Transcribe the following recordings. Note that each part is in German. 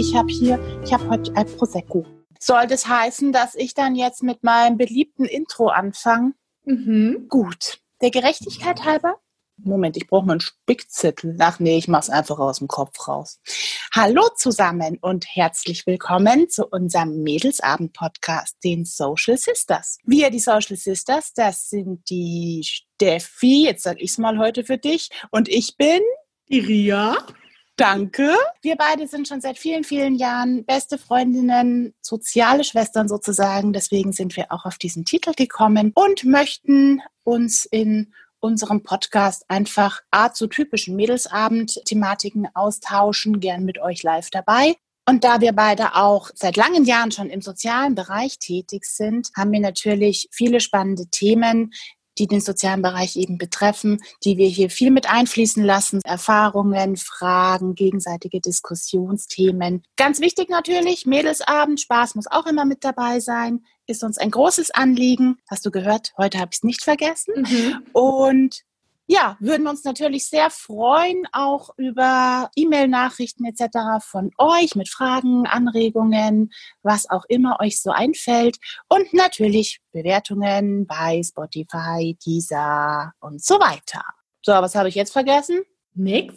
ich habe hier, ich habe heute ein Prosecco. Soll das heißen, dass ich dann jetzt mit meinem beliebten Intro anfange? Mhm. Gut. Der Gerechtigkeit halber? Moment, ich brauche mal einen Spickzettel. Ach nee, ich mach's einfach aus dem Kopf raus. Hallo zusammen und herzlich willkommen zu unserem Mädelsabend-Podcast, den Social Sisters. Wir, die Social Sisters, das sind die Steffi, jetzt sag ich's mal heute für dich, und ich bin Die Ria. Danke. Wir beide sind schon seit vielen, vielen Jahren beste Freundinnen, soziale Schwestern sozusagen. Deswegen sind wir auch auf diesen Titel gekommen und möchten uns in unserem Podcast einfach Art zu typischen Mädelsabend-Thematiken austauschen, gern mit euch live dabei. Und da wir beide auch seit langen Jahren schon im sozialen Bereich tätig sind, haben wir natürlich viele spannende Themen, die den sozialen Bereich eben betreffen, die wir hier viel mit einfließen lassen. Erfahrungen, Fragen, gegenseitige Diskussionsthemen. Ganz wichtig natürlich, Mädelsabend, Spaß muss auch immer mit dabei sein. Ist uns ein großes Anliegen. Hast du gehört? Heute habe ich es nicht vergessen. Mhm. Und ja, würden uns natürlich sehr freuen, auch über E-Mail-Nachrichten etc. von euch mit Fragen, Anregungen, was auch immer euch so einfällt. Und natürlich Bewertungen bei Spotify, Deezer und so weiter. So, was habe ich jetzt vergessen? Nix.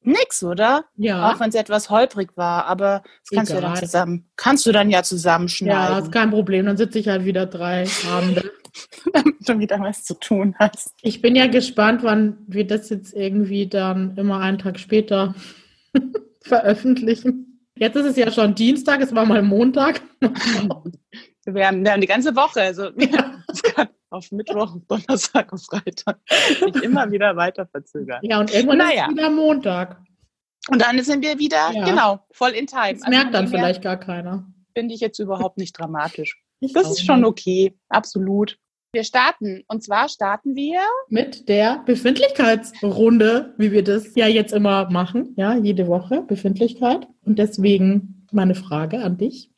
Nix, oder? Ja. Auch wenn es etwas holprig war, aber das kannst du ja dann Egal. zusammen, kannst du dann ja Ja, zusammenschneiden, ist kein Problem. Dann sitze ich halt wieder drei Abende. damit du wieder was zu tun hast. Ich bin ja gespannt, wann wir das jetzt irgendwie dann immer einen Tag später veröffentlichen. Jetzt ist es ja schon Dienstag, es war mal Montag. Wir haben, wir haben die ganze Woche, also es auf Mittwoch, Donnerstag und Freitag sich immer wieder weiter verzögern. Ja, und irgendwann Naja. ist wieder Montag. Und dann sind wir wieder, Ja. genau, voll in time. Das merkt dann vielleicht gar keiner. Finde ich jetzt überhaupt nicht dramatisch. Ich Das ist schon okay, absolut. Wir starten. Und zwar starten wir Mit der Befindlichkeitsrunde, wie wir das ja jetzt immer machen, ja, jede Woche Befindlichkeit. Und deswegen meine Frage an dich.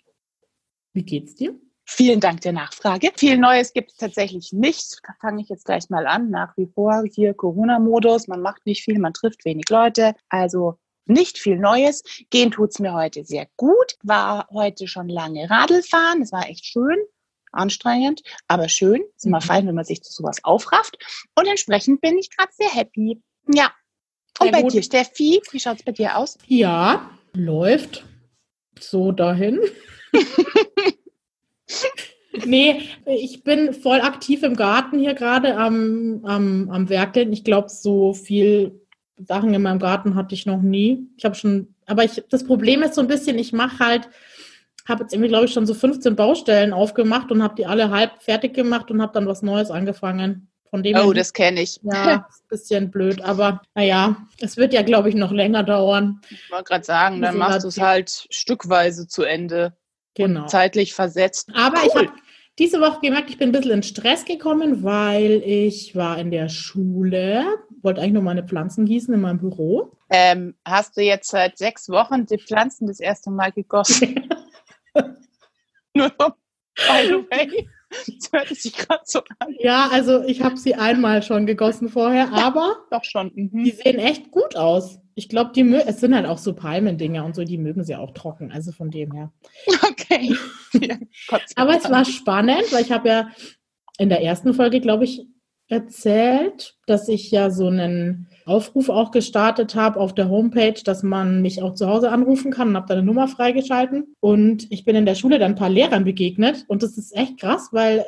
Wie geht's dir? Vielen Dank der Nachfrage. Viel Neues gibt es tatsächlich nicht. Da fange ich jetzt gleich mal an. Nach wie vor hier Corona-Modus. Man macht nicht viel, man trifft wenig Leute. Also nicht viel Neues. Gehen tut's mir heute sehr gut. War heute schon lange Radl fahren. Es war echt schön. Anstrengend, aber schön. Ist immer Mhm. fein, wenn man sich zu sowas aufrafft. Und entsprechend bin ich gerade sehr happy. Ja. Und Sehr bei gut. dir, Steffi, wie schaut's bei dir aus? Ja, läuft so dahin. nee, ich bin voll aktiv im Garten hier gerade am, am, am Werkeln. Ich glaube, so viel Sachen in meinem Garten hatte ich noch nie. Ich habe schon, aber ich, das Problem ist so ein bisschen, ich mache halt, habe jetzt irgendwie, glaube ich, schon so 15 Baustellen aufgemacht und habe die alle halb fertig gemacht und habe dann was Neues angefangen. Von dem Oh, das kenne ich. ja, ist ein bisschen blöd, aber naja, es wird ja, glaube ich, noch länger dauern. Ich wollte gerade sagen, dann machst du es halt stückweise zu Ende. Genau. Zeitlich versetzt. Aber ich Cool. habe diese Woche gemerkt, ich bin ein bisschen in Stress gekommen, weil ich war in der Schule, wollte eigentlich nur meine Pflanzen gießen in meinem Büro. Ähm, hast du jetzt seit sechs Wochen die Pflanzen das erste Mal gegossen? Nur by the way. Das hört sich gerade so an. Ja, also ich habe sie einmal schon gegossen vorher, aber Doch schon. die Mhm. sehen echt gut aus. Ich glaube, die es sind halt auch so Palmendinger und so, die mögen sie auch trocken, also von dem her. Okay. Ja, Aber es war spannend, weil ich habe ja in der ersten Folge, glaube ich, erzählt, dass ich ja so einen Aufruf auch gestartet habe auf der Homepage, dass man mich auch zu Hause anrufen kann und habe da eine Nummer freigeschalten. Und ich bin in der Schule dann ein paar Lehrern begegnet und das ist echt krass, weil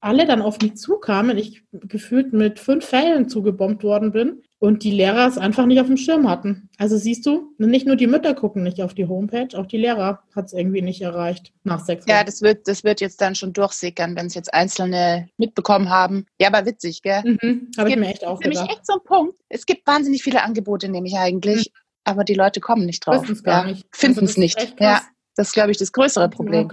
alle dann auf mich zukamen, ich gefühlt mit fünf Fällen zugebombt worden bin und die Lehrer es einfach nicht auf dem Schirm hatten. Also siehst du, nicht nur die Mütter gucken nicht auf die Homepage, auch die Lehrer hat es irgendwie nicht erreicht nach sechs Ja, Wochen. das wird, das wird jetzt dann schon durchsickern, wenn es jetzt Einzelne mitbekommen haben. Ja, aber witzig, gell? Mhm, habe ich mir echt auch Nämlich gedacht. echt so ein Punkt. Es gibt wahnsinnig viele Angebote, nämlich eigentlich, aber die Leute kommen nicht drauf. Wissen es gar ja. nicht. Finden Also das es ist nicht. Ja, das ist, glaube ich, das größere Problem.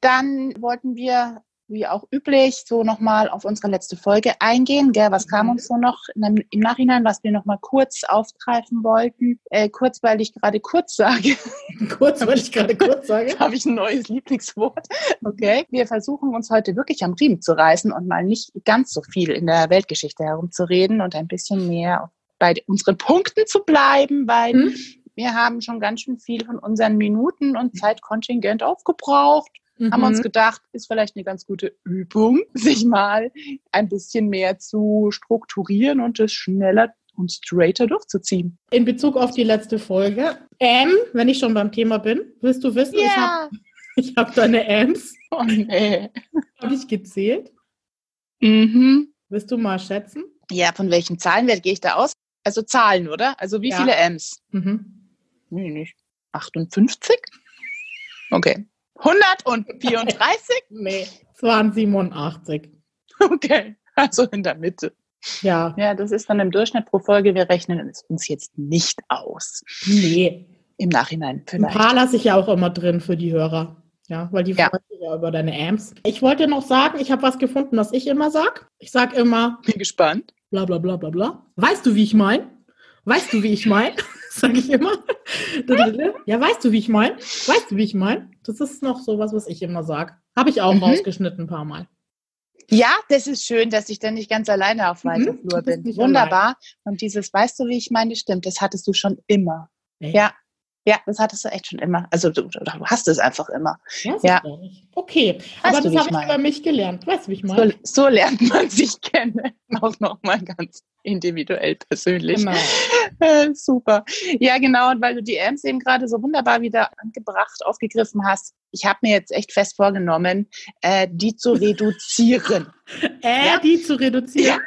Dann wollten wir, wie auch üblich, so nochmal auf unsere letzte Folge eingehen. Gell? Was kam Mhm. uns so noch im Nachhinein, was wir nochmal kurz aufgreifen wollten? Äh, kurz, weil ich gerade kurz sage, Kurz, weil ich gerade kurz sage. habe ich ein neues Lieblingswort. Okay. Wir versuchen uns heute wirklich am Riemen zu reißen und mal nicht ganz so viel in der Weltgeschichte herumzureden und ein bisschen mehr bei unseren Punkten zu bleiben, weil Hm? wir haben schon ganz schön viel von unseren Minuten und Zeitkontingent aufgebraucht. Mhm. Haben uns gedacht, ist vielleicht eine ganz gute Übung, sich mal ein bisschen mehr zu strukturieren und es schneller und straighter durchzuziehen. In Bezug auf die letzte Folge, ähm, wenn ich schon beim Thema bin, willst du wissen, Ja. ich habe ich hab deine Ams, Oh nee. habe ich gezählt. Mhm. Willst du mal schätzen? Ja, von welchem Zahlenwert gehe ich da aus? Also Zahlen, oder? Also wie Ja. viele M's? Mhm. Nee, nicht. 58? Okay. 134? Nee, es waren 87. Okay. Also in der Mitte. Ja, Ja, das ist dann im Durchschnitt pro Folge. Wir rechnen es uns jetzt nicht aus. nee. Im Nachhinein Ein vielleicht. paar lasse ich ja auch immer drin für die Hörer. Ja, weil die Ja. freuen sich ja über deine Amps. Ich wollte noch sagen, ich habe was gefunden, was ich immer sag. Ich sag immer Bin gespannt. bla bla bla bla bla. Weißt du, wie ich mein? Weißt du, wie ich mein? Sag ich immer. Ja, weißt du, wie ich mein? Weißt du, wie ich mein? Das ist noch so was, was ich immer sag. Habe ich auch Mhm. rausgeschnitten ein paar Mal. Ja, das ist schön, dass ich dann nicht ganz alleine auf weiter Mhm, Flur bin. Wunderbar. Und dieses, weißt du, wie ich meine, stimmt, das hattest du schon immer. Echt? Ja. Ja, das hattest du echt schon immer. Also du, du hast es einfach immer. Ja. nicht. Okay, Weißt aber das habe ich über mich gelernt. Weißt du, wie ich meine? So, so lernt man sich kennen. Auch nochmal ganz individuell persönlich. Genau. Äh, super. Ja, genau. Und weil du die Amps eben gerade so wunderbar wieder angebracht, aufgegriffen hast, ich habe mir jetzt echt fest vorgenommen, äh, die zu reduzieren. Äh, Ja. die zu reduzieren.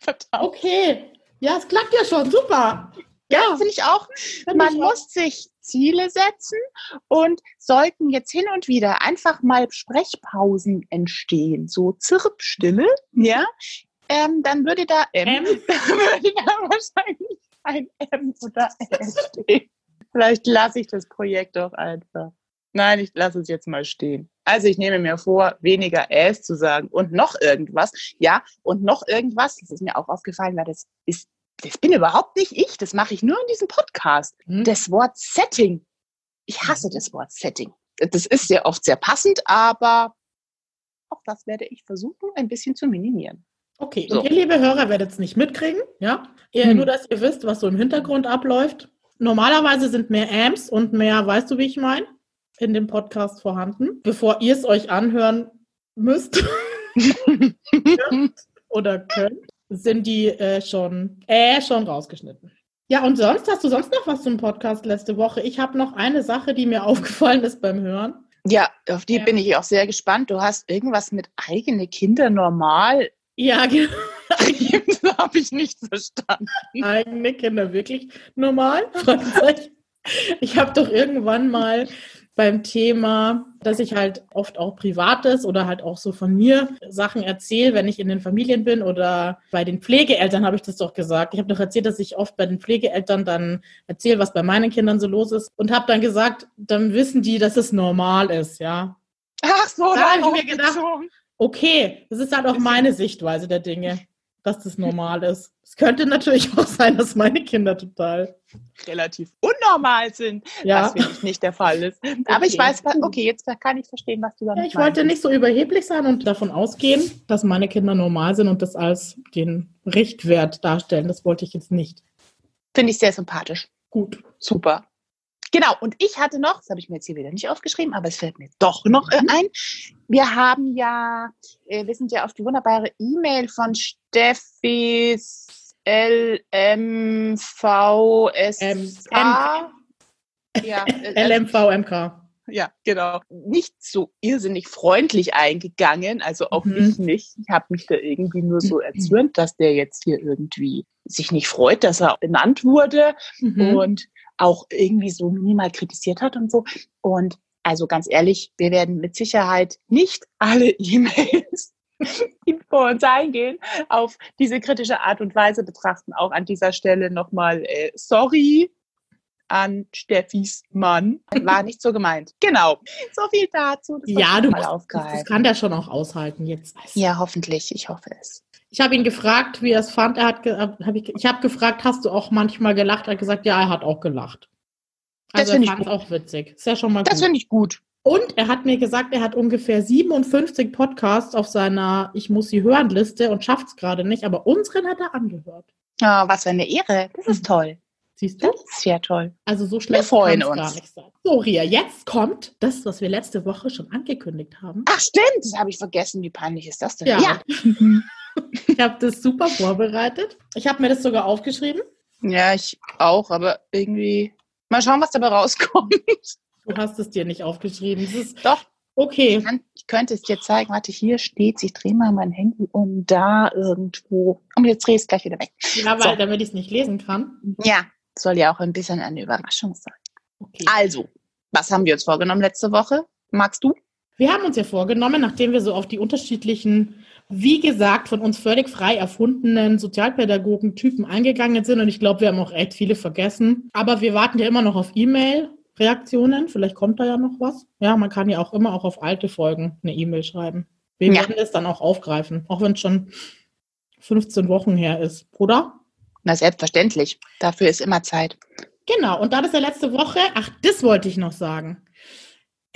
Verdammt. Okay. Ja, es klappt ja schon. Super. Ja, finde ich auch. Find Man ich auch. muss sich Ziele setzen und sollten jetzt hin und wieder einfach mal Sprechpausen entstehen, so Zirpstille, ja, ähm, dann würde da M, M. würde da wahrscheinlich ein M oder S stehen. Vielleicht lasse ich das Projekt doch einfach. Nein, ich lasse es jetzt mal stehen. Also ich nehme mir vor, weniger S zu sagen und noch irgendwas. Ja, und noch irgendwas, das ist mir auch aufgefallen, weil das ist, das bin überhaupt nicht ich, das mache ich nur in diesem Podcast. Hm? Das Wort Setting. Ich hasse das Wort Setting. Das ist sehr oft sehr passend, aber auch das werde ich versuchen, ein bisschen zu minimieren. Okay, So. und ihr liebe Hörer werdet es nicht mitkriegen, ja? Ihr, Hm. Nur, dass ihr wisst, was so im Hintergrund abläuft. Normalerweise sind mehr Amps und mehr, weißt du, wie ich meine, in dem Podcast vorhanden. Bevor ihr es euch anhören müsst oder könnt, sind die äh, schon, äh, schon rausgeschnitten. Ja, und sonst, hast du sonst noch was zum Podcast letzte Woche? Ich habe noch eine Sache, die mir aufgefallen ist beim Hören. Ja, auf die Ja. bin ich auch sehr gespannt. Du hast irgendwas mit eigene Kinder normal. Ja, genau. habe ich nicht verstanden. eigene Kinder wirklich normal? Ich habe doch irgendwann mal beim Thema, dass ich halt oft auch Privates oder halt auch so von mir Sachen erzähle, wenn ich in den Familien bin oder bei den Pflegeeltern habe ich das doch gesagt. Ich habe doch erzählt, dass ich oft bei den Pflegeeltern dann erzähle, was bei meinen Kindern so los ist und habe dann gesagt, dann wissen die, dass es normal ist, ja. Ach so, Da hab ich mir gedacht. Okay, das ist halt auch meine Sichtweise der Dinge, dass das normal ist. Es könnte natürlich auch sein, dass meine Kinder total, relativ unnormal sind, ja. was wirklich nicht der Fall ist. Aber ich weiß, okay, jetzt kann ich verstehen, was du damit Ja, ich wollte meinst. nicht so überheblich sein und davon ausgehen, dass meine Kinder normal sind und das als den Richtwert darstellen. Das wollte ich jetzt nicht. Finde ich sehr sympathisch. Gut. Super. Genau, und ich hatte noch, das habe ich mir jetzt hier wieder nicht aufgeschrieben, aber es fällt mir doch noch äh, ein. Wir haben ja, äh, wir sind ja auf die wunderbare E-Mail von Steffis LMVSA. Ja, äh, LMVMK. Ja, genau. Nicht so irrsinnig freundlich eingegangen, also auch Mhm. ich nicht. Ich habe mich da irgendwie nur so erzürnt, dass der jetzt hier irgendwie sich nicht freut, dass er benannt wurde Mhm. und auch irgendwie so minimal kritisiert hat und so. Und also ganz ehrlich, wir werden mit Sicherheit nicht alle E-Mails, die vor uns eingehen, auf diese kritische Art und Weise betrachten. Auch an dieser Stelle nochmal äh, sorry an Steffis Mann. War nicht so gemeint. Genau. So viel dazu. Ja, du mal musst, das kann der schon auch aushalten jetzt. Ja, hoffentlich. Ich hoffe es. Ich habe ihn gefragt, wie er es fand. Er hat, ge- hab ich, ich habe gefragt, hast du auch manchmal gelacht? Er hat gesagt, ja, er hat auch gelacht. Das Also finde er ich fand es auch witzig. Ist ja schon mal Das finde ich gut. Und er hat mir gesagt, er hat ungefähr 57 Podcasts auf seiner Ich muss sie hören Liste und schafft es gerade nicht, aber unseren hat er angehört. Ah, was für eine Ehre. Das ist toll. Siehst du? Das ist sehr toll. Also so schlecht kann's uns. gar nicht sein. So, Ria, jetzt kommt das, was wir letzte Woche schon angekündigt haben. So, Ria, jetzt kommt das, was wir letzte Woche schon angekündigt haben. Ach stimmt, das habe ich vergessen. Wie peinlich ist das denn? Ja. Ich habe das super vorbereitet. Ich habe mir das sogar aufgeschrieben. Ja, ich auch, aber irgendwie mal schauen, was dabei rauskommt. Du hast es dir nicht aufgeschrieben. Doch, okay. ich, kann, ich könnte es dir zeigen. Warte, hier steht's. Ich drehe mal mein Handy um da irgendwo. Und jetzt drehe ich es gleich wieder weg. Ja, weil, So. damit ich es nicht lesen kann. Ja, soll ja auch ein bisschen eine Überraschung sein. Okay. Also, was haben wir uns vorgenommen letzte Woche? Magst du? Wir haben uns ja vorgenommen, nachdem wir so auf die unterschiedlichen, wie gesagt, von uns völlig frei erfundenen Sozialpädagogen-Typen eingegangen sind. Und ich glaube, wir haben auch echt viele vergessen. Aber wir warten ja immer noch auf E-Mail-Reaktionen. Vielleicht kommt da ja noch was. Ja, man kann ja auch immer auch auf alte Folgen eine E-Mail schreiben. Wir Ja. werden es dann auch aufgreifen, auch wenn es schon 15 Wochen her ist, oder? Na, selbstverständlich. Dafür ist immer Zeit. Genau, und da das ja letzte Woche, ach, das wollte ich noch sagen.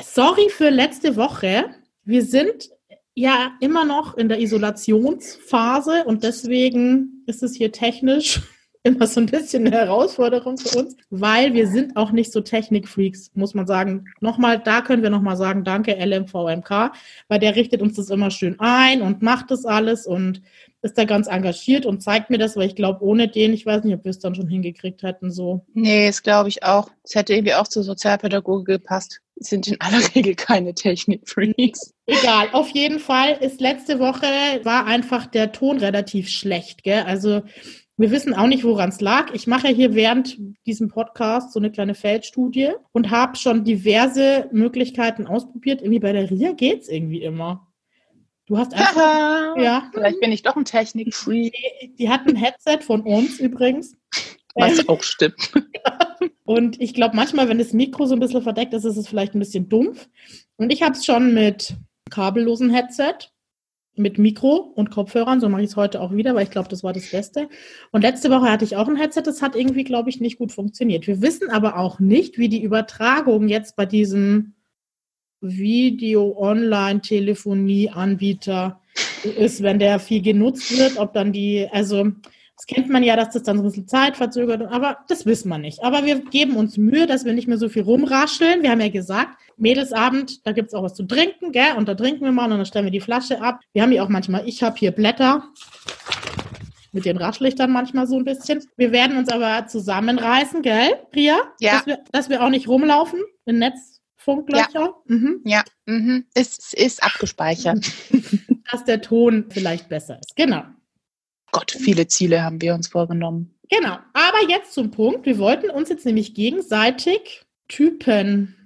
Sorry für letzte Woche. Wir sind ja immer noch in der Isolationsphase und deswegen ist es hier technisch immer so ein bisschen eine Herausforderung für uns, weil wir sind auch nicht so Technikfreaks, muss man sagen. Nochmal, da können wir nochmal sagen, danke LMVMK, weil der richtet uns das immer schön ein und macht das alles und ist da ganz engagiert und zeigt mir das, weil ich glaube, ohne den, ich weiß nicht, ob wir es dann schon hingekriegt hätten, so. Nee, das glaube ich auch. Es hätte irgendwie auch zur Sozialpädagogik gepasst. Sind in aller Regel keine Technikfreaks. Egal, auf jeden Fall ist letzte Woche war einfach der Ton relativ schlecht, gell? Also wir wissen auch nicht, woran es lag. Ich mache hier während diesem Podcast so eine kleine Feldstudie und habe schon diverse Möglichkeiten ausprobiert. Irgendwie bei der RIA geht's irgendwie immer. Du hast einfach, ja, Vielleicht bin ich doch ein Technikfreak. die, die hat ein Headset von uns übrigens. Was auch stimmt. Und ich glaube, manchmal, wenn das Mikro so ein bisschen verdeckt ist, ist es vielleicht ein bisschen dumpf. Und ich habe es schon mit kabellosen Headset, mit Mikro und Kopfhörern. So mache ich es heute auch wieder, weil ich glaube, das war das Beste. Und letzte Woche hatte ich auch ein Headset, das hat irgendwie, glaube ich, nicht gut funktioniert. Wir wissen aber auch nicht, wie die Übertragung jetzt bei diesem Video-Online-Telefonie-Anbieter ist, wenn der viel genutzt wird, ob dann die, also das kennt man ja, dass das dann so ein bisschen Zeit verzögert, aber das wissen wir nicht. Aber wir geben uns Mühe, dass wir nicht mehr so viel rumrascheln. Wir haben ja gesagt, Mädelsabend, da gibt's auch was zu trinken, gell? Und da trinken wir mal und dann stellen wir die Flasche ab. Wir haben ja auch manchmal, ich habe hier Blätter. Mit den raschel ich dann manchmal so ein bisschen. Wir werden uns aber zusammenreißen, gell, Ria? Ja. Dass wir, dass wir auch nicht rumlaufen in Netzfunklöcher. Mhm. Ja, mhm. es ist abgespeichert. Dass der Ton vielleicht besser ist. Genau. Gott, viele Ziele haben wir uns vorgenommen. Genau. Aber jetzt zum Punkt. Wir wollten uns jetzt nämlich gegenseitig Typen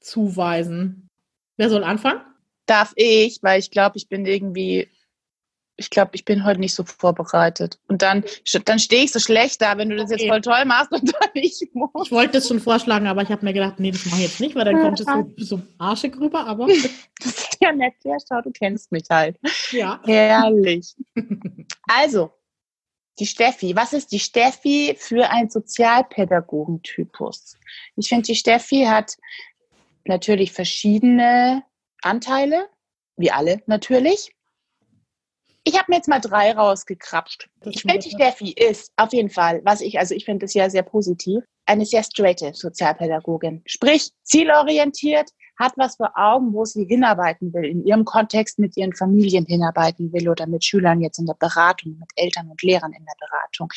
zuweisen. Wer soll anfangen? Darf ich, weil ich glaube, ich bin irgendwie, ich glaube, ich bin heute nicht so vorbereitet. Und dann, dann stehe ich so schlecht da, wenn du das jetzt voll toll machst und dann Ich muss. wollte es schon vorschlagen, aber ich habe mir gedacht, nee, das mache ich jetzt nicht, weil dann kommt es so, so arschig rüber. Aber Das ist ja nett, ja, schau, du kennst mich halt. ja. Herrlich. Also, die Steffi. Was ist die Steffi für ein Sozialpädagogentypus? Ich finde, die Steffi hat natürlich verschiedene Anteile, wie alle natürlich. Ich habe mir jetzt mal drei rausgekrapscht. Ich finde, die Steffi ist auf jeden Fall, was ich, also ich finde das ja sehr positiv, eine sehr straighte Sozialpädagogin. Sprich, zielorientiert, hat was vor Augen, wo sie hinarbeiten will, in ihrem Kontext mit ihren Familien hinarbeiten will oder mit Schülern jetzt in der Beratung, mit Eltern und Lehrern in der Beratung.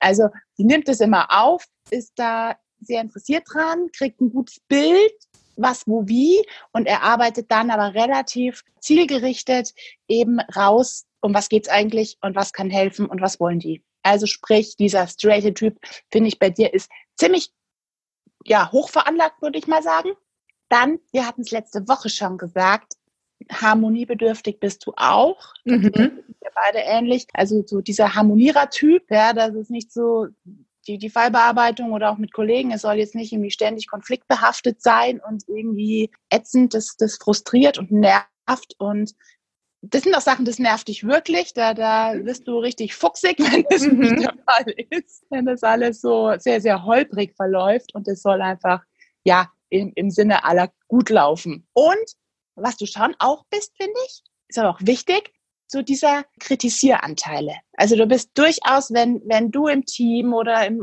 Also sie nimmt es immer auf, ist da sehr interessiert dran, kriegt ein gutes Bild, was, wo, wie und erarbeitet dann aber relativ zielgerichtet eben raus, um was geht's eigentlich und was kann helfen und was wollen die. Also sprich, dieser straighte Typ, finde ich bei dir, ist ziemlich ja, hoch veranlagt, würde ich mal sagen. Dann, wir hatten es letzte Woche schon gesagt, harmoniebedürftig bist du auch. Mhm. Wir beide ähnlich. Also so dieser Harmonierer-Typ, ja, das ist nicht so die, die Fallbearbeitung oder auch mit Kollegen. Es soll jetzt nicht irgendwie ständig konfliktbehaftet sein und irgendwie ätzend, das, das frustriert und nervt und das sind auch Sachen, das nervt dich wirklich. Da, da wirst du richtig fuchsig, wenn das Mhm. nicht der Fall ist. Wenn das alles so sehr, sehr holprig verläuft und es soll einfach, ja, im, im Sinne aller gut laufen. Und was du schon auch bist, finde ich, ist aber auch wichtig, so dieser Kritisieranteile. Also du bist durchaus, wenn, wenn du im Team oder im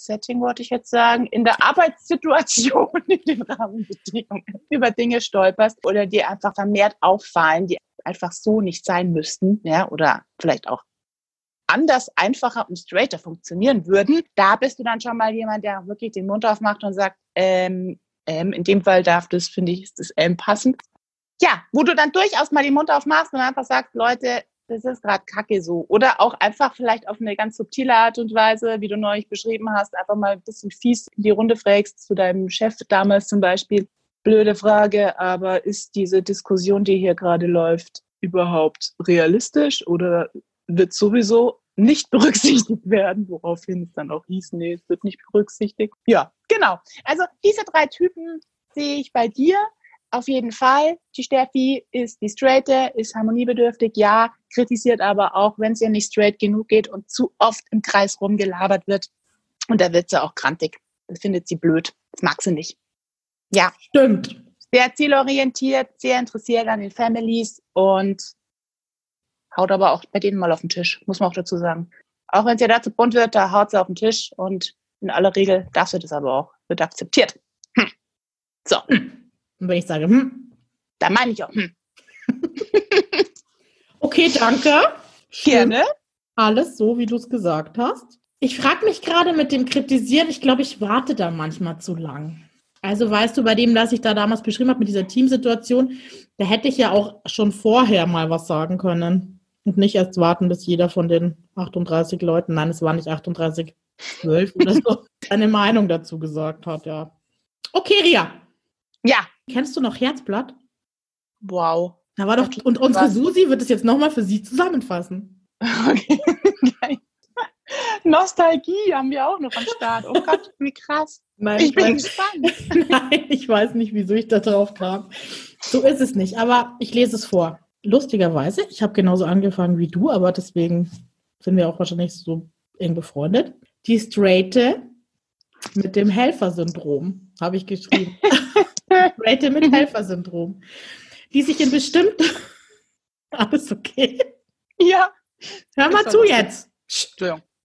Arbeitssetting, wollte ich jetzt sagen, in der Arbeitssituation, in den Rahmenbedingungen über Dinge stolperst oder dir einfach vermehrt auffallen, die einfach so nicht sein müssten, ja, oder vielleicht auch anders, einfacher und straighter funktionieren würden, da bist du dann schon mal jemand, der wirklich den Mund aufmacht und sagt, ähm, ähm, in dem Fall darf das, finde ich, ist das ähm passend. Ja, wo du dann durchaus mal den Mund aufmachst und einfach sagst, Leute, das ist gerade kacke so. Oder auch einfach vielleicht auf eine ganz subtile Art und Weise, wie du neulich beschrieben hast, einfach mal ein bisschen fies in die Runde fragst zu deinem Chef damals zum Beispiel. Blöde Frage, aber ist diese Diskussion, die hier gerade läuft, überhaupt realistisch oder wird sowieso nicht berücksichtigt werden, woraufhin es dann auch hieß, nee, es wird nicht berücksichtigt. Ja, genau. Also diese drei Typen sehe ich bei dir auf jeden Fall. Die Steffi ist die Straighte, ist harmoniebedürftig, ja, kritisiert aber auch, wenn es ihr nicht straight genug geht und zu oft im Kreis rumgelabert wird. Und da wird sie auch krantig. Das findet sie blöd. Das mag sie nicht. Ja. Stimmt. Sehr zielorientiert, sehr interessiert an den Families und haut aber auch bei denen mal auf den Tisch, muss man auch dazu sagen. Auch wenn es ja dazu bunt wird, da haut sie auf den Tisch und in aller Regel darf sie das aber auch, wird akzeptiert. Hm. So. Und wenn ich sage, hm. Da meine ich auch, hm. okay, danke. Gerne. Alles so, wie du es gesagt hast. Ich frage mich gerade mit dem Kritisieren, ich glaube, ich warte da manchmal zu lang. Also weißt du, bei dem, das ich da damals beschrieben habe, mit dieser Teamsituation, da hätte ich ja auch schon vorher mal was sagen können. Und nicht erst warten, bis jeder von den 38 Leuten, nein, es waren nicht 38, 12 oder so, seine Meinung dazu gesagt hat, ja. Okay, Ria. Ja. Kennst du noch Herzblatt? Wow. Da war doch, und unsere was? Susi wird es jetzt nochmal für sie zusammenfassen. Okay. Nostalgie haben wir auch noch am Start. Oh Gott, wie krass. Nein, ich, bin gespannt. Nein, ich weiß nicht, wieso ich da drauf kam. So ist es nicht, aber ich lese es vor. Lustigerweise, ich habe genauso angefangen wie du, aber deswegen sind wir auch wahrscheinlich so eng befreundet. Die Straighte mit dem Helfersyndrom, habe ich geschrieben. Straighte mit Helfersyndrom. Die sich in bestimmten. Alles okay? Ja. Hör mal zu jetzt.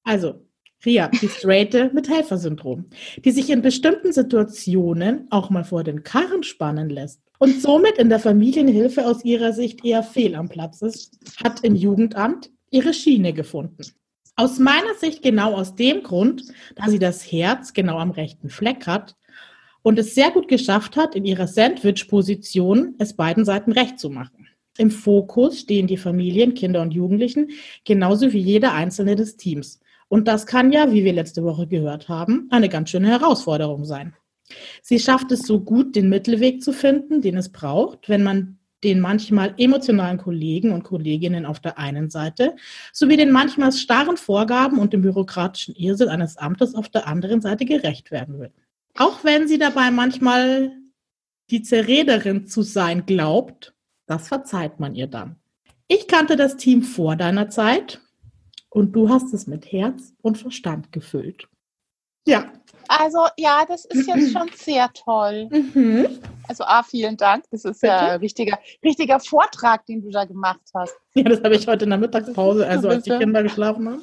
Also, Ria, die Straighte mit Helfersyndrom, die sich in bestimmten Situationen auch mal vor den Karren spannen lässt und somit in der Familienhilfe aus ihrer Sicht eher fehl am Platz ist, hat im Jugendamt ihre Schiene gefunden. Aus meiner Sicht genau aus dem Grund, da sie das Herz genau am rechten Fleck hat und es sehr gut geschafft hat, in ihrer Sandwich-Position es beiden Seiten recht zu machen. Im Fokus stehen die Familien, Kinder und Jugendlichen, genauso wie jeder einzelne des Teams. Und das kann ja, wie wir letzte Woche gehört haben, eine ganz schöne Herausforderung sein. Sie schafft es so gut, den Mittelweg zu finden, den es braucht, wenn man den manchmal emotionalen Kollegen und Kolleginnen auf der einen Seite sowie den manchmal starren Vorgaben und dem bürokratischen Irrsinn eines Amtes auf der anderen Seite gerecht werden will. Auch wenn sie dabei manchmal die Zerrederin zu sein glaubt, das verzeiht man ihr dann. Ich kannte das Team vor deiner Zeit und du hast es mit Herz und Verstand gefüllt. Ja. Also ja, das ist jetzt schon sehr toll. Mhm. Also A, vielen Dank. Das ist Bitte? ja ein richtiger, richtiger Vortrag, den du da gemacht hast. Ja, das habe ich heute in der Mittagspause, also als die Kinder geschlafen haben.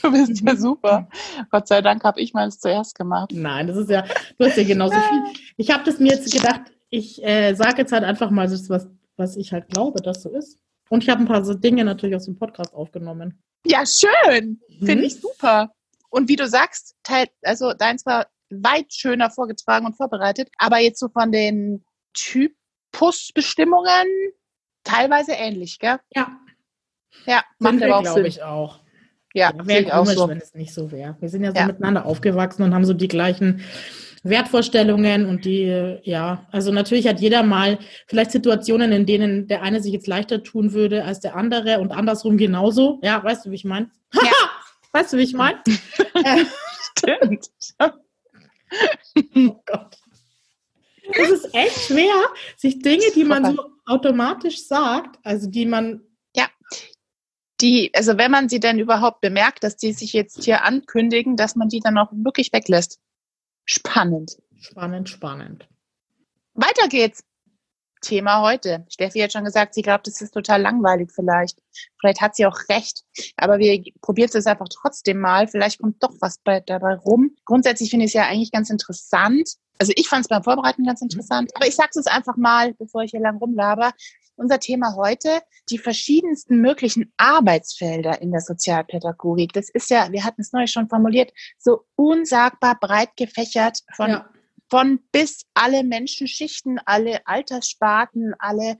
Du bist ja super. Gott sei Dank habe ich meins zuerst gemacht. Nein, das ist ja, du hast ja genauso viel. Ich habe das mir jetzt gedacht, ich äh, sage jetzt halt einfach mal was, was ich halt glaube, dass so ist. Und ich habe ein paar so Dinge natürlich aus dem Podcast aufgenommen. Ja, schön. Finde mhm. ich super. Und wie du sagst, teil, also deins war weit schöner vorgetragen und vorbereitet, aber jetzt so von den Typusbestimmungen teilweise ähnlich, gell? Ja. Ja, macht aber auch glaube ich auch. Ja, wäre komisch, so. wenn es nicht so wäre. Wir sind ja so ja. miteinander aufgewachsen und haben so die gleichen Wertvorstellungen und die, ja, also natürlich hat jeder mal vielleicht Situationen, in denen der eine sich jetzt leichter tun würde als der andere und andersrum genauso. Ja, weißt du, wie ich meine? Ja. weißt du, wie ich meine? Stimmt. oh Gott. Es ist echt schwer, sich Dinge, die man so automatisch sagt, also die man. Die, also wenn man sie denn überhaupt bemerkt, dass die sich jetzt hier ankündigen, dass man die dann auch wirklich weglässt. Spannend. Spannend, spannend. Weiter geht's. Thema heute. Steffi hat schon gesagt, sie glaubt, es ist total langweilig vielleicht. Vielleicht hat sie auch recht. Aber wir probieren es einfach trotzdem mal. Vielleicht kommt doch was bei, dabei rum. Grundsätzlich finde ich es ja eigentlich ganz interessant. Also ich fand es beim Vorbereiten ganz interessant. Aber ich sage es einfach mal, bevor ich hier lang rumlaber. Unser Thema heute, die verschiedensten möglichen Arbeitsfelder in der Sozialpädagogik. Das ist ja, wir hatten es neulich schon formuliert, so unsagbar breit gefächert von ja von bis alle Menschenschichten, alle Alterssparten, alle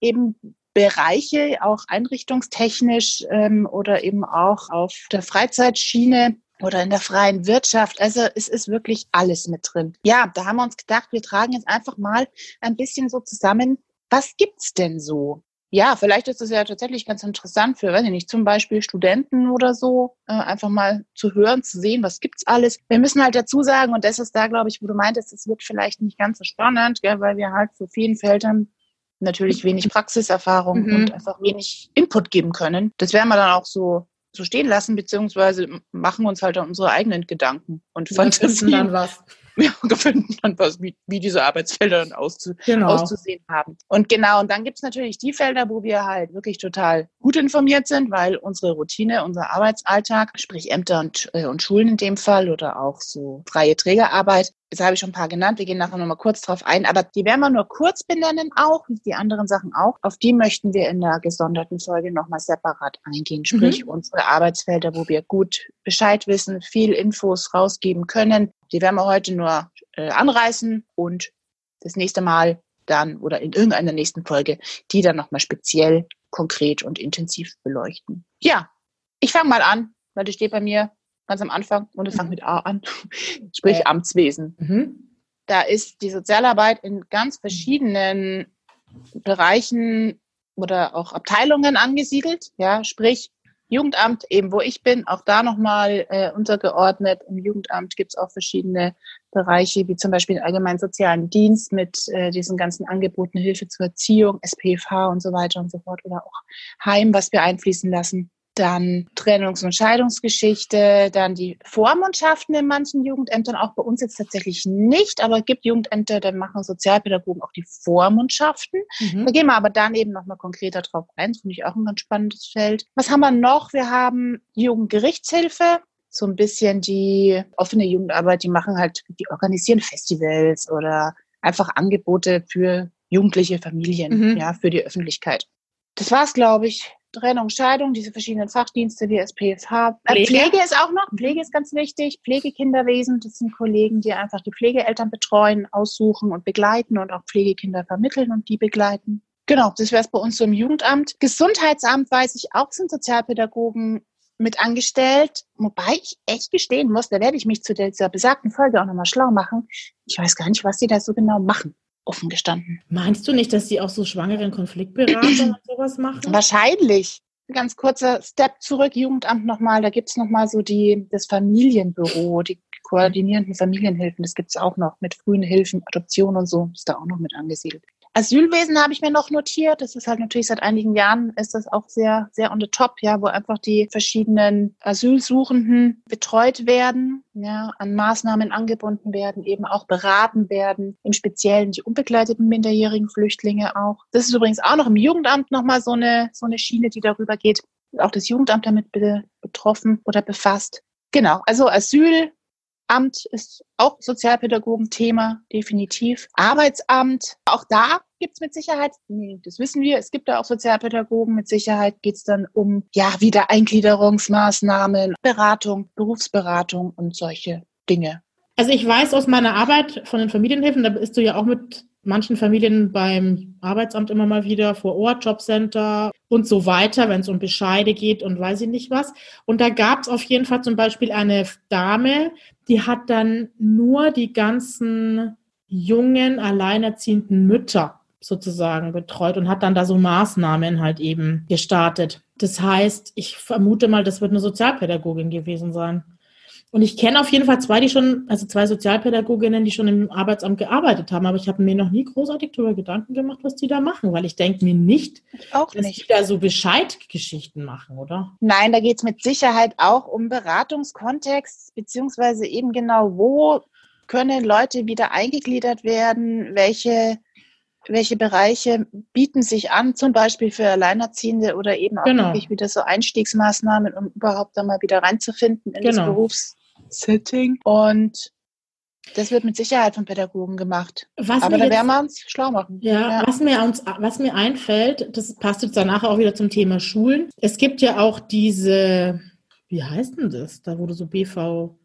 eben Bereiche, auch einrichtungstechnisch ähm, oder eben auch auf der Freizeitschiene oder in der freien Wirtschaft. Also es ist wirklich alles mit drin. Ja, da haben wir uns gedacht, wir tragen jetzt einfach mal ein bisschen so zusammen, was gibt's denn so? ja, vielleicht ist es ja tatsächlich ganz interessant für, weiß ich nicht, zum Beispiel Studenten oder so, äh, einfach mal zu hören, zu sehen, was gibt's alles. Wir müssen halt dazu sagen, und das ist da, glaube ich, wo du meintest, es wird vielleicht nicht ganz so spannend, gell, weil wir halt zu vielen Feldern natürlich wenig Praxiserfahrung mhm. und einfach wenig Input geben können. Das werden wir dann auch so so stehen lassen, beziehungsweise machen uns halt unsere eigenen Gedanken und finden dann was. Ja, finden dann was, wie, wie diese Arbeitsfelder dann auszu genau. auszusehen haben. Und genau, und dann gibt's natürlich die Felder, wo wir halt wirklich total gut informiert sind, weil unsere Routine, unser Arbeitsalltag, sprich Ämter und, äh, und Schulen in dem Fall oder auch so freie Trägerarbeit, Jetzt habe ich schon ein paar genannt, wir gehen nachher nochmal kurz drauf ein, aber die werden wir nur kurz benennen auch, die anderen Sachen auch. Auf die möchten wir in der gesonderten Folge nochmal separat eingehen, sprich mhm. unsere Arbeitsfelder, wo wir gut Bescheid wissen, viel Infos rausgeben können. Die werden wir heute nur äh, anreißen und das nächste Mal dann oder in irgendeiner nächsten Folge die dann nochmal speziell, konkret und intensiv beleuchten. Ja, ich fange mal an, weil das steht bei mir ganz am Anfang und es fängt mit A an, sprich. Amtswesen. Mhm. Da ist die Sozialarbeit in ganz verschiedenen Bereichen oder auch Abteilungen angesiedelt, ja, sprich Jugendamt, eben wo ich bin, auch da nochmal äh, untergeordnet. Im Jugendamt gibt es auch verschiedene Bereiche, wie zum Beispiel den allgemeinen sozialen Dienst mit äh, diesen ganzen Angeboten Hilfe zur Erziehung, SPFH und so weiter und so fort oder auch Heim, was wir einfließen lassen dann Trennungs- und Scheidungsgeschichte, dann die Vormundschaften in manchen Jugendämtern, auch bei uns jetzt tatsächlich nicht, aber es gibt Jugendämter, da machen Sozialpädagogen auch die Vormundschaften. Mhm. Da gehen wir aber dann eben nochmal konkreter drauf ein. Das finde ich auch ein ganz spannendes Feld. Was haben wir noch? Wir haben Jugendgerichtshilfe, so ein bisschen die offene Jugendarbeit, die machen halt, die organisieren Festivals oder einfach Angebote für jugendliche Familien, mhm. ja, für die Öffentlichkeit. Das war's, glaube ich. Trennung, Scheidung, diese verschiedenen Fachdienste wie SPFH. Äh, Pflege. Pflege ist auch noch, Pflege ist ganz wichtig. Pflegekinderwesen, das sind Kollegen, die einfach die Pflegeeltern betreuen, aussuchen und begleiten und auch Pflegekinder vermitteln und die begleiten. Genau, das wäre es bei uns so im Jugendamt. Gesundheitsamt weiß ich auch, sind Sozialpädagogen mit angestellt, wobei ich echt gestehen muss, da werde ich mich zu dieser besagten Folge auch nochmal schlau machen. Ich weiß gar nicht, was die da so genau machen offen gestanden. Meinst du nicht, dass sie auch so schwangeren Konfliktberater und sowas machen? Wahrscheinlich. Ganz kurzer Step zurück, Jugendamt nochmal, da gibt es nochmal so die, das Familienbüro, die koordinierenden Familienhilfen, das gibt es auch noch mit frühen Hilfen, Adoption und so, ist da auch noch mit angesiedelt. Asylwesen habe ich mir noch notiert. Das ist halt natürlich seit einigen Jahren ist das auch sehr, sehr on the top, ja, wo einfach die verschiedenen Asylsuchenden betreut werden, ja, an Maßnahmen angebunden werden, eben auch beraten werden, im Speziellen die unbegleiteten minderjährigen Flüchtlinge auch. Das ist übrigens auch noch im Jugendamt nochmal so eine, so eine Schiene, die darüber geht. Auch das Jugendamt damit betroffen oder befasst. Genau, also Asyl, Amt ist auch Sozialpädagogen-Thema, definitiv. Arbeitsamt, auch da gibt es mit Sicherheit, das wissen wir, es gibt da auch Sozialpädagogen, mit Sicherheit geht es dann um ja Wiedereingliederungsmaßnahmen, Beratung, Berufsberatung und solche Dinge. Also ich weiß aus meiner Arbeit von den Familienhilfen, da bist du ja auch mit manchen Familien beim Arbeitsamt immer mal wieder vor Ort, Jobcenter und so weiter, wenn es um Bescheide geht und weiß ich nicht was. Und da gab es auf jeden Fall zum Beispiel eine Dame, die hat dann nur die ganzen jungen, alleinerziehenden Mütter sozusagen betreut und hat dann da so Maßnahmen halt eben gestartet. Das heißt, ich vermute mal, das wird eine Sozialpädagogin gewesen sein. Und ich kenne auf jeden Fall zwei, die schon, also zwei Sozialpädagoginnen, die schon im Arbeitsamt gearbeitet haben, aber ich habe mir noch nie großartig darüber Gedanken gemacht, was die da machen, weil ich denke mir nicht, auch dass nicht. die da so Bescheidgeschichten machen, oder? Nein, da geht es mit Sicherheit auch um Beratungskontext, beziehungsweise eben genau, wo können Leute wieder eingegliedert werden, welche welche Bereiche bieten sich an, zum Beispiel für Alleinerziehende oder eben auch Genau. wirklich wieder so Einstiegsmaßnahmen, um überhaupt da mal wieder reinzufinden in Genau. das Berufssetting. Und das wird mit Sicherheit von Pädagogen gemacht. Was Aber mir da jetzt- werden wir uns schlau machen. Ja, Was, mir uns, was mir einfällt, das passt jetzt danach auch wieder zum Thema Schulen. Es gibt ja auch diese, wie heißt denn das, da du so BV,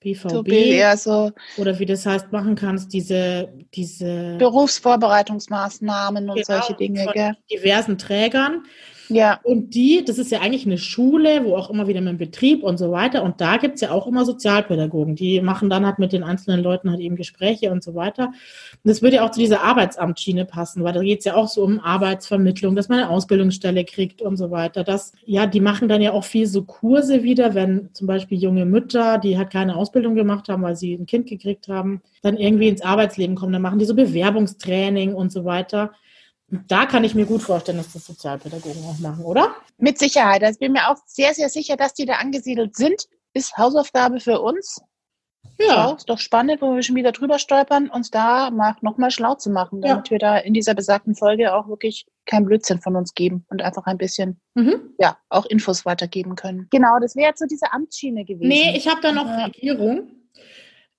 BVB so oder wie das heißt machen kannst, diese, diese Berufsvorbereitungsmaßnahmen und Genau, solche Dinge, von gell? diversen Trägern. Ja, Und die, das ist ja eigentlich eine Schule, wo auch immer wieder mit dem Betrieb und so weiter. Und da gibt's ja auch immer Sozialpädagogen, die machen dann halt mit den einzelnen Leuten halt eben Gespräche und so weiter. Und das würde ja auch zu dieser Arbeitsamtsschiene passen, weil da geht's ja auch so um Arbeitsvermittlung, dass man eine Ausbildungsstelle kriegt und so weiter. Das, ja, die machen dann ja auch viel so Kurse wieder, wenn zum Beispiel junge Mütter, die halt keine Ausbildung gemacht haben, weil sie ein Kind gekriegt haben, dann irgendwie ins Arbeitsleben kommen, dann machen die so Bewerbungstraining und so weiter. Da kann ich mir gut vorstellen, dass das Sozialpädagogen auch machen, oder? mit Sicherheit. Also ich bin mir auch sehr, sehr sicher, dass die da angesiedelt sind. Ist Hausaufgabe für uns. Ja. Ist doch spannend, wo wir schon wieder drüber stolpern, uns da mal nochmal schlau zu machen, Ja. damit wir da in dieser besagten Folge auch wirklich kein Blödsinn von uns geben und einfach ein bisschen, Mhm. ja, auch Infos weitergeben können. Genau, das wäre jetzt so diese Amtsschiene gewesen. Nee, ich habe da noch Ja. Regierung.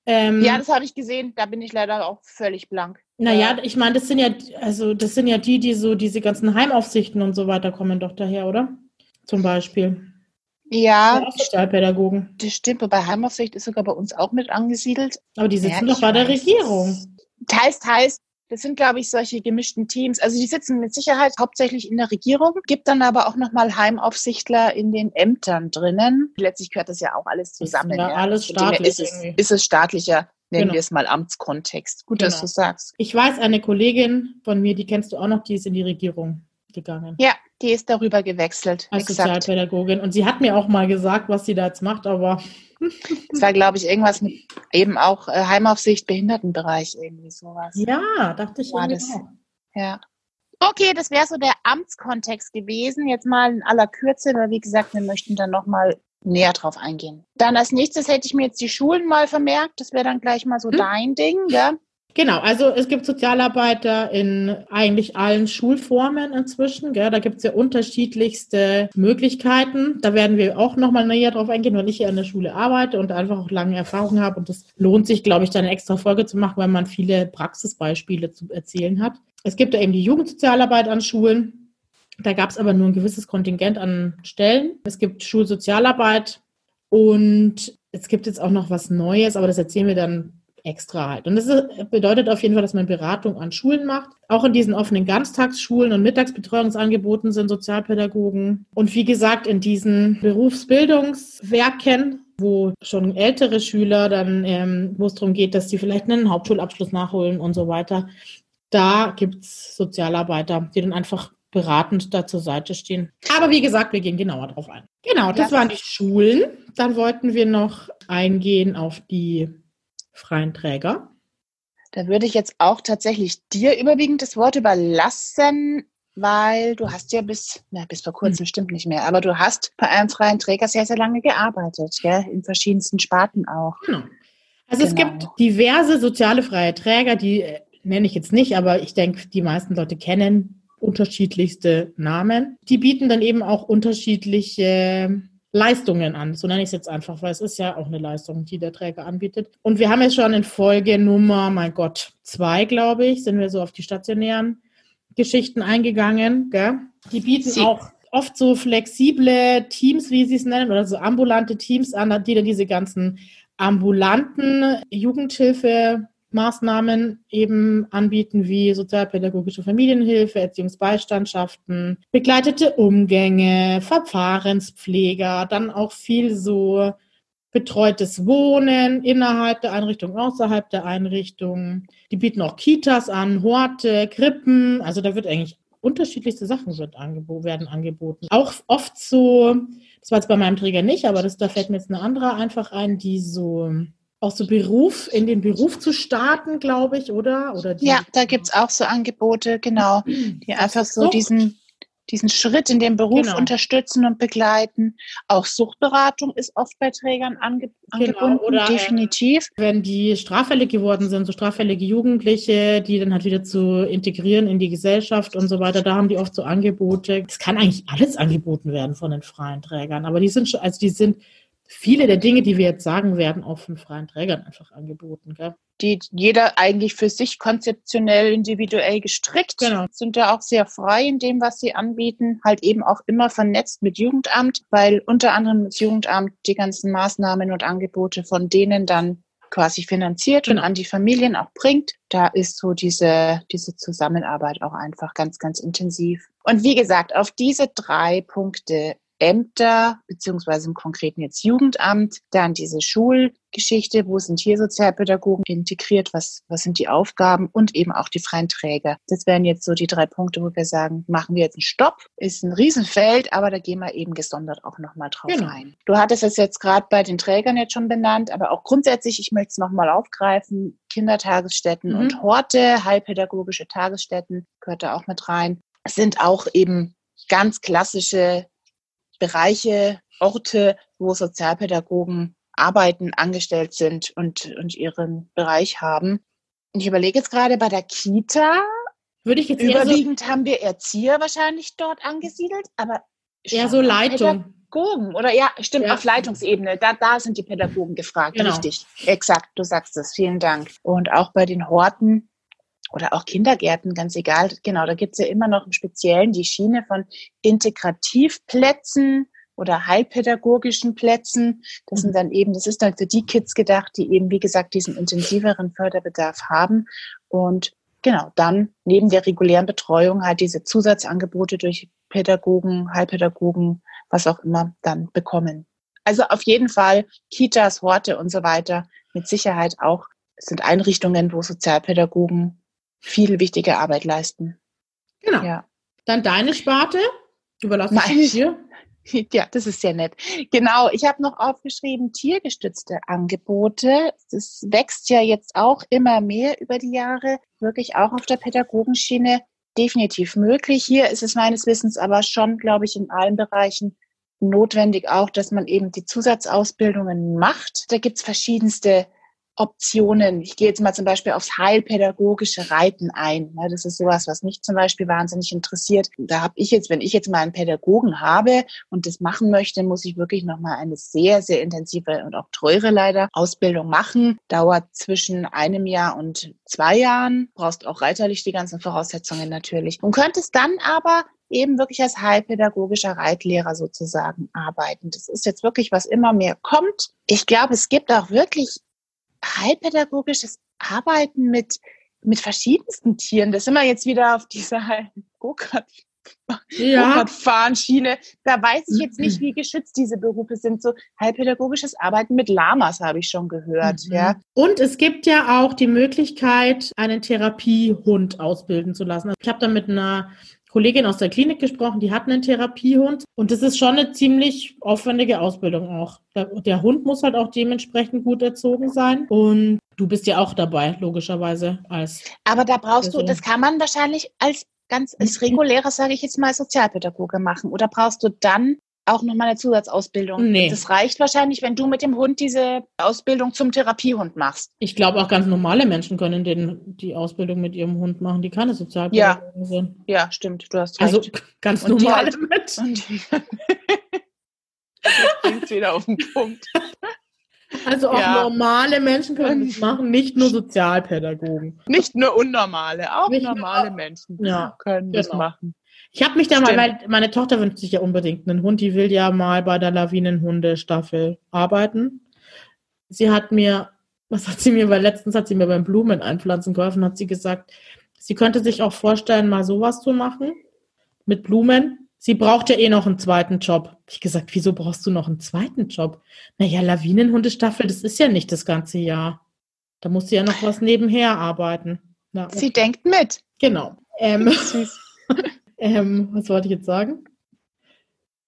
Ähm, ja, das habe ich gesehen. Da bin ich leider auch völlig blank. naja, ich meine, das sind ja, also das sind ja die, die so diese ganzen Heimaufsichten und so weiter kommen doch daher, oder? Zum Beispiel. Ja, Sozialpädagogen. das stimmt. Wobei Heimaufsicht ist sogar bei uns auch mit angesiedelt. Aber die sitzen Ja, doch bei der. Regierung. Teils, teils. Das sind, glaube ich, solche gemischten Teams. Also die sitzen mit Sicherheit hauptsächlich in der Regierung, gibt dann aber auch nochmal Heimaufsichtler in den Ämtern drinnen. Letztlich gehört das ja auch alles zusammen. ja alles dem her staatlich Ist es, ist es staatlicher, nennen Genau. wir es mal Amtskontext. Gut, dass Genau. du sagst. Ich weiß, eine Kollegin von mir, die kennst du auch noch, die ist in die Regierung gegangen. Ja, die ist darüber gewechselt. Als Exakt. Sozialpädagogin. Und sie hat mir auch mal gesagt, was sie da jetzt macht, aber Das war, glaube ich, irgendwas mit eben auch äh, Heimaufsicht, Behindertenbereich, irgendwie sowas. ja, dachte ich War das- auch. Ja. Okay, das wäre so der Amtskontext gewesen. Jetzt mal in aller Kürze, weil wie gesagt, wir möchten dann nochmal näher drauf eingehen. Dann als nächstes hätte ich mir jetzt die Schulen mal vermerkt. Das wäre dann gleich mal so Hm. dein Ding, ja? Genau, also es gibt Sozialarbeiter in eigentlich allen Schulformen inzwischen. Gell? Da gibt es ja unterschiedlichste Möglichkeiten. Da werden wir auch nochmal näher drauf eingehen, weil ich hier an der Schule arbeite und einfach auch lange Erfahrung habe. Und das lohnt sich, glaube ich, da eine extra Folge zu machen, weil man viele Praxisbeispiele zu erzählen hat. Es gibt ja eben die Jugendsozialarbeit an Schulen. Da gab es aber nur ein gewisses Kontingent an Stellen. Es gibt Schulsozialarbeit und es gibt jetzt auch noch was Neues, aber das erzählen wir dann extra halt. Und das ist, bedeutet auf jeden Fall, dass man Beratung an Schulen macht. Auch in diesen offenen Ganztagsschulen und Mittagsbetreuungsangeboten sind Sozialpädagogen. Und wie gesagt, in diesen Berufsbildungswerken, wo schon ältere Schüler dann, ähm, wo es darum geht, dass sie vielleicht einen Hauptschulabschluss nachholen und so weiter, da gibt's Sozialarbeiter, die dann einfach beratend da zur Seite stehen. Aber wie gesagt, wir gehen genauer drauf ein. Genau, das Ja. waren die Schulen. Dann wollten wir noch eingehen auf die freien Träger. Da würde ich jetzt auch tatsächlich dir überwiegend das Wort überlassen, weil du hast ja bis, na, bis vor Hm. kurzem stimmt nicht mehr, aber du hast bei einem freien Träger sehr, sehr lange gearbeitet, gell? in verschiedensten Sparten auch. Genau. Also es Genau. gibt diverse soziale freie Träger, die äh, nenne ich jetzt nicht, aber ich denke, die meisten Leute kennen unterschiedlichste Namen. Die bieten dann eben auch unterschiedliche Leistungen an. So nenne ich es jetzt einfach, weil es ist ja auch eine Leistung, die der Träger anbietet. Und wir haben jetzt schon in Folge Nummer, mein Gott, zwei, glaube ich, sind wir so auf die stationären Geschichten eingegangen. Gell? Die bieten Sie- auch oft so flexible Teams, wie sie es nennen, oder so ambulante Teams an, die dann diese ganzen ambulanten Jugendhilfemaßnahmen eben anbieten, wie sozialpädagogische Familienhilfe, Erziehungsbeistandschaften, begleitete Umgänge, Verfahrenspfleger, dann auch viel so betreutes Wohnen innerhalb der Einrichtung, außerhalb der Einrichtung. Die bieten auch Kitas an, Horte, Krippen. Also da wird eigentlich unterschiedlichste Sachen wird angebo werden angeboten. Auch oft so, das war jetzt bei meinem Träger nicht, aber das, da fällt mir jetzt eine andere einfach ein, die so auch so Beruf, in den Beruf zu starten, glaube ich, oder? oder die, Ja, da gibt's auch so Angebote, genau, die einfach so diesen diesen Schritt in den Beruf Genau. unterstützen und begleiten. Auch Suchtberatung ist oft bei Trägern ange angebunden, Genau, oder, äh, definitiv. Wenn die straffällig geworden sind, so straffällige Jugendliche, die dann halt wieder zu integrieren in die Gesellschaft und so weiter, da haben die oft so Angebote. Es kann eigentlich alles angeboten werden von den freien Trägern, aber die sind schon, also die sind viele der Dinge, die wir jetzt sagen, werden auch von freien Trägern einfach angeboten. Gell? die jeder eigentlich für sich konzeptionell, individuell gestrickt, Genau. sind da auch sehr frei in dem, was sie anbieten, halt eben auch immer vernetzt mit Jugendamt, weil unter anderem das Jugendamt die ganzen Maßnahmen und Angebote von denen dann quasi finanziert und Genau. an die Familien auch bringt. Da ist so diese, diese Zusammenarbeit auch einfach ganz, ganz intensiv. Und wie gesagt, auf diese drei Punkte Ämter, beziehungsweise im Konkreten jetzt Jugendamt, dann diese Schulgeschichte, wo sind hier Sozialpädagogen integriert, was, was sind die Aufgaben und eben auch die freien Träger. Das wären jetzt so die drei Punkte, wo wir sagen, machen wir jetzt einen Stopp. Ist ein Riesenfeld, aber da gehen wir eben gesondert auch nochmal drauf Genau. ein. Du hattest es jetzt gerade bei den Trägern jetzt schon benannt, aber auch grundsätzlich, ich möchte es nochmal aufgreifen, Kindertagesstätten Mhm. und Horte, heilpädagogische Tagesstätten, gehört da auch mit rein, sind auch eben ganz klassische Bereiche, Orte, wo Sozialpädagogen arbeiten, angestellt sind und, und ihren Bereich haben. Ich überlege jetzt gerade bei der Kita, Würde ich jetzt eher so, überwiegend haben wir Erzieher wahrscheinlich dort angesiedelt, aber eher so Leitung. Pädagogen, oder ja, stimmt, Ja. auf Leitungsebene, da, da sind die Pädagogen gefragt, Genau. richtig, exakt, du sagst es, vielen Dank. Und auch bei den Horten oder auch Kindergärten, ganz egal, genau, da gibt's ja immer noch im Speziellen die Schiene von Integrativplätzen oder heilpädagogischen Plätzen. Das sind dann eben, das ist dann für die Kids gedacht, die eben, wie gesagt, diesen intensiveren Förderbedarf haben und genau, dann neben der regulären Betreuung halt diese Zusatzangebote durch Pädagogen, Heilpädagogen, was auch immer, dann bekommen. Also auf jeden Fall Kitas, Horte und so weiter, mit Sicherheit auch sind Einrichtungen, wo Sozialpädagogen viel wichtige Arbeit leisten. Genau. Ja. Dann deine Sparte. Überlasse ich dir. Ja, das ist sehr nett. Genau, ich habe noch aufgeschrieben, tiergestützte Angebote. Das wächst ja jetzt auch immer mehr über die Jahre, wirklich auch auf der Pädagogenschiene definitiv möglich. Hier ist es meines Wissens aber schon, glaube ich, in allen Bereichen notwendig auch, dass man eben die Zusatzausbildungen macht. Da gibt's verschiedenste Optionen. Ich gehe jetzt mal zum Beispiel aufs heilpädagogische Reiten ein. Das ist sowas, was mich zum Beispiel wahnsinnig interessiert. Da habe ich jetzt, wenn ich jetzt mal einen Pädagogen habe und das machen möchte, muss ich wirklich nochmal eine sehr, sehr intensive und auch teure leider Ausbildung machen. Dauert zwischen einem Jahr und zwei Jahren. Brauchst auch reiterlich die ganzen Voraussetzungen natürlich. Und könntest dann aber eben wirklich als heilpädagogischer Reitlehrer sozusagen arbeiten. Das ist jetzt wirklich, was immer mehr kommt. Ich glaube, es gibt auch wirklich heilpädagogisches Arbeiten mit, mit verschiedensten Tieren. Das sind wir jetzt wieder auf dieser Go-Kart. Ja. Fahrschiene. Da weiß ich jetzt nicht, wie geschützt diese Berufe sind. So heilpädagogisches Arbeiten mit Lamas habe ich schon gehört. Mhm. Ja, Und es gibt ja auch die Möglichkeit, einen Therapiehund ausbilden zu lassen. Also ich habe da mit einer Kollegin aus der Klinik gesprochen, die hat einen Therapiehund und das ist schon eine ziemlich aufwendige Ausbildung auch. Der, Hund muss halt auch dementsprechend gut erzogen sein und du bist ja auch dabei, logischerweise als aber da brauchst du, Also- das kann man wahrscheinlich als ganz als regulärer, sage ich jetzt mal, Sozialpädagoge machen. Oder brauchst du dann auch nochmal eine Zusatzausbildung? Nee. Das reicht wahrscheinlich, wenn du mit dem Hund diese Ausbildung zum Therapiehund machst. Ich glaube, auch ganz normale Menschen können den, die Ausbildung mit ihrem Hund machen, die keine Sozialpädagogen sind. Ja, stimmt, du hast Also recht. ganz Und die normale halt- Menschen. Das bringt wieder auf den Punkt. Also auch Ja. normale Menschen können das machen, nicht nur Sozialpädagogen. Nicht nur unnormale, auch Nicht nur- normale Menschen Ja, können das genau. machen. Ich habe mich da mal, Stimmt. weil meine Tochter wünscht sich ja unbedingt einen Hund, die will ja mal bei der Lawinenhunde-Staffel arbeiten. Sie hat mir, was hat sie mir, weil letztens hat sie mir beim Blumen einpflanzen geholfen, hat sie gesagt, sie könnte sich auch vorstellen, mal sowas zu machen mit Blumen. Sie braucht ja eh noch einen zweiten Job. Ich gesagt, wieso brauchst du noch einen zweiten Job? Naja, Lawinenhundestaffel, das ist ja nicht das ganze Jahr. Da muss sie ja noch was nebenher arbeiten. Na, Sie denkt mit. genau. Ähm, Süß. ähm, was wollte ich jetzt sagen?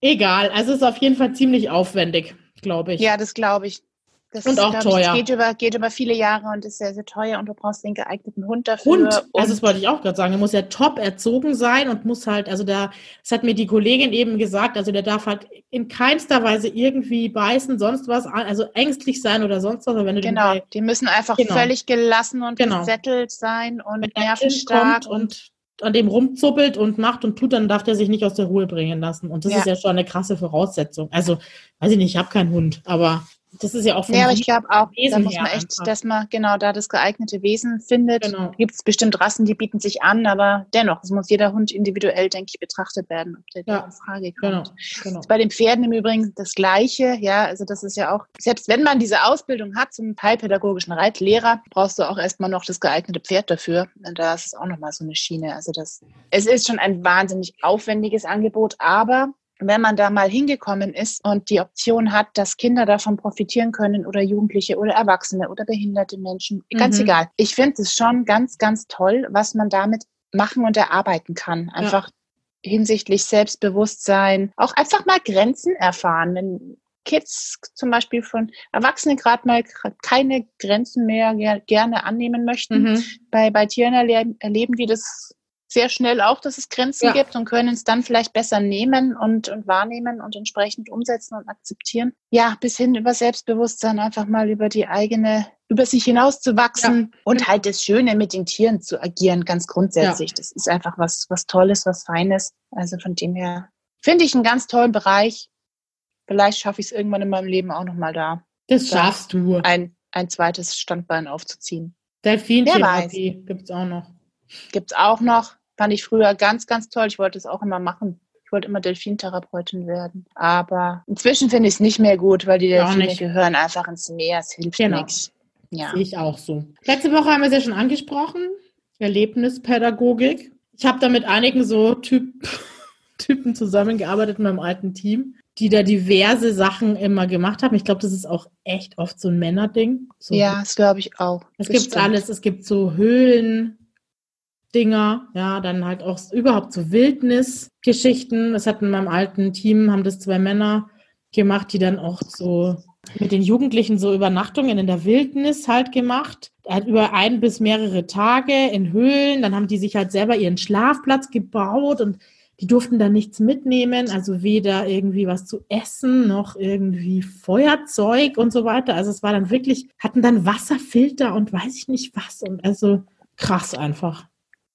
Egal, also es ist auf jeden Fall ziemlich aufwendig, glaube ich. Ja, das glaube ich. Das Und auch glaub teuer. Ich, geht, über, geht über viele Jahre und ist sehr, sehr teuer und du brauchst den geeigneten Hund dafür. Hund, und also das wollte ich auch gerade sagen, der muss ja top erzogen sein und muss halt, also da, das hat mir die Kollegin eben gesagt, also der darf halt in keinster Weise irgendwie beißen, sonst was, also ängstlich sein oder sonst was. Wenn du genau, bei- die müssen einfach Genau. völlig gelassen und Genau. gesettelt sein und nervenstark kommt und an dem rumzuppelt und macht und tut, dann darf der sich nicht aus der Ruhe bringen lassen. Und das Ja. ist ja schon eine krasse Voraussetzung. Also, weiß ich nicht, ich habe keinen Hund, aber das ist ja auch Ja, aber ich glaube auch, da Wesen muss man echt, einfach. dass man genau da das geeignete Wesen findet. Genau. Gibt es bestimmt Rassen, die bieten sich an, aber dennoch, es muss jeder Hund individuell, denke ich, betrachtet werden, ob der Ja, da in Frage kommt. Genau, genau. Bei den Pferden im Übrigen das Gleiche, ja, also das ist ja auch, selbst wenn man diese Ausbildung hat zum heilpädagogischen Reitlehrer, brauchst du auch erstmal noch das geeignete Pferd dafür. Und da ist es auch nochmal so eine Schiene. Also das, es ist schon ein wahnsinnig aufwendiges Angebot, aber wenn man da mal hingekommen ist und die Option hat, dass Kinder davon profitieren können oder Jugendliche oder Erwachsene oder behinderte Menschen, ganz Mhm. egal. Ich finde es schon ganz, ganz toll, was man damit machen und erarbeiten kann. Einfach hinsichtlich Selbstbewusstsein, auch einfach mal Grenzen erfahren. Wenn Kids zum Beispiel von Erwachsenen gerade mal keine Grenzen mehr ger gerne annehmen möchten, Mhm. bei, bei Tieren erleben, erleben die das sehr schnell auch, dass es Grenzen Ja. gibt und können es dann vielleicht besser nehmen und, und wahrnehmen und entsprechend umsetzen und akzeptieren. Ja, bis hin über Selbstbewusstsein einfach mal über die eigene, über sich hinauszuwachsen und halt das Schöne mit den Tieren zu agieren, ganz grundsätzlich. Das ist einfach was, was Tolles, was Feines. Also von dem her finde ich einen ganz tollen Bereich. Vielleicht schaffe ich es irgendwann in meinem Leben auch nochmal da, Das Ja. schaffst du. ein, ein zweites Standbein aufzuziehen. Delfintherapie gibt's auch noch. Gibt's auch noch. Fand ich früher ganz, ganz toll. Ich wollte es auch immer machen. Ich wollte immer Delfintherapeutin werden. Aber inzwischen finde ich es nicht mehr gut, weil die Delfine gehören einfach ins Meer. Es hilft Genau. nichts. Ja. Sehe ich auch so. Letzte Woche haben wir es ja schon angesprochen. Erlebnispädagogik. Ich habe da mit einigen so typ, Typen zusammengearbeitet in meinem alten Team, die da diverse Sachen immer gemacht haben. Ich glaube, das ist auch echt oft so ein Männerding. So Ja, das glaube ich auch. Es gibt alles. Es gibt so Höhlendinger, ja, dann halt auch überhaupt so Wildnisgeschichten. Das hatten in meinem alten Team, haben das zwei Männer gemacht, die dann auch so mit den Jugendlichen so Übernachtungen in der Wildnis halt gemacht. Halt über ein bis mehrere Tage in Höhlen. Dann haben die sich halt selber ihren Schlafplatz gebaut und die durften dann nichts mitnehmen, also weder irgendwie was zu essen noch irgendwie Feuerzeug und so weiter. Also es war dann wirklich, hatten dann Wasserfilter und weiß ich nicht was und also krass einfach.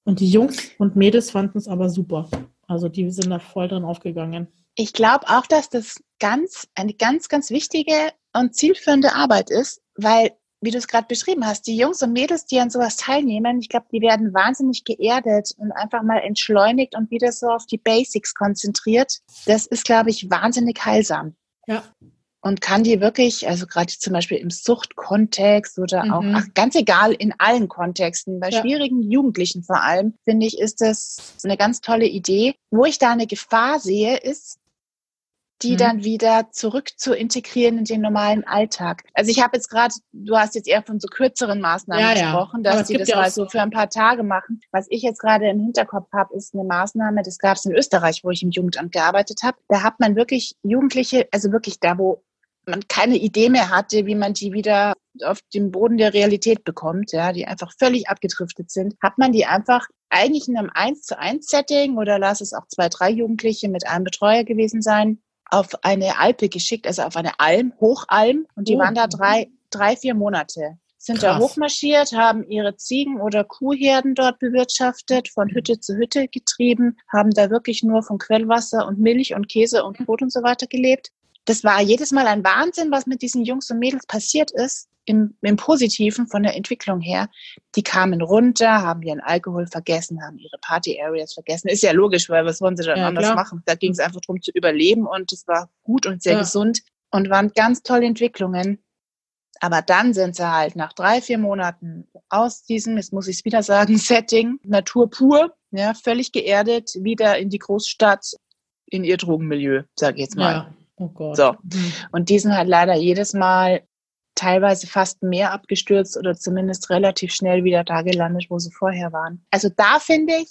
Und die Jungs und Mädels fanden es aber super. Also die sind da voll drin aufgegangen. Ich glaube auch, dass das ganz, eine ganz, ganz wichtige und zielführende Arbeit ist, weil, wie du es gerade beschrieben hast, die Jungs und Mädels, die an sowas teilnehmen, ich glaube, die werden wahnsinnig geerdet und einfach mal entschleunigt und wieder so auf die Basics konzentriert. Das ist, glaube ich, wahnsinnig heilsam. Ja. Und kann die wirklich, also gerade zum Beispiel im Suchtkontext oder auch, Mhm. ach, ganz egal, in allen Kontexten, bei Ja. schwierigen Jugendlichen vor allem, finde ich, ist das eine ganz tolle Idee. Wo ich da eine Gefahr sehe, ist, die Mhm. dann wieder zurück zu integrieren in den normalen Alltag. Also ich habe jetzt gerade, du hast jetzt eher von so kürzeren Maßnahmen Ja, ja. gesprochen, Aber dass die das ja auch mal so- für ein paar Tage machen. Was ich jetzt gerade im Hinterkopf habe, ist eine Maßnahme, das gab es in Österreich, wo ich im Jugendamt gearbeitet habe. Da hat man wirklich Jugendliche, also wirklich da, wo man keine Idee mehr hatte, wie man die wieder auf den Boden der Realität bekommt, ja, die einfach völlig abgedriftet sind, hat man die einfach eigentlich in einem 1 zu 1 Setting oder lass es auch zwei, drei Jugendliche mit einem Betreuer gewesen sein, auf eine Alpe geschickt, also auf eine Alm, Hochalm, und die Oh. waren da drei, drei, vier Monate. Sind da Krass. hochmarschiert, haben ihre Ziegen- oder Kuhherden dort bewirtschaftet, von Hütte zu Hütte getrieben, haben da wirklich nur von Quellwasser und Milch und Käse und Brot und so weiter gelebt. Das war jedes Mal ein Wahnsinn, was mit diesen Jungs und Mädels passiert ist, im, im Positiven von der Entwicklung her. Die kamen runter, haben ihren Alkohol vergessen, haben ihre Party-Areas vergessen. Ist ja logisch, weil was wollen sie dann Ja, anders klar. machen? Da ging es einfach darum zu überleben und es war gut und sehr Ja. gesund und waren ganz tolle Entwicklungen. Aber dann sind sie halt nach drei, vier Monaten aus diesem, jetzt muss ich es wieder sagen, Setting, Natur pur, ja, völlig geerdet, wieder in die Großstadt, in ihr Drogenmilieu, sage ich jetzt mal. Ja. Oh Gott. So. Mhm. Und die sind halt leider jedes Mal teilweise fast mehr abgestürzt oder zumindest relativ schnell wieder da gelandet, wo sie vorher waren. Also da finde ich,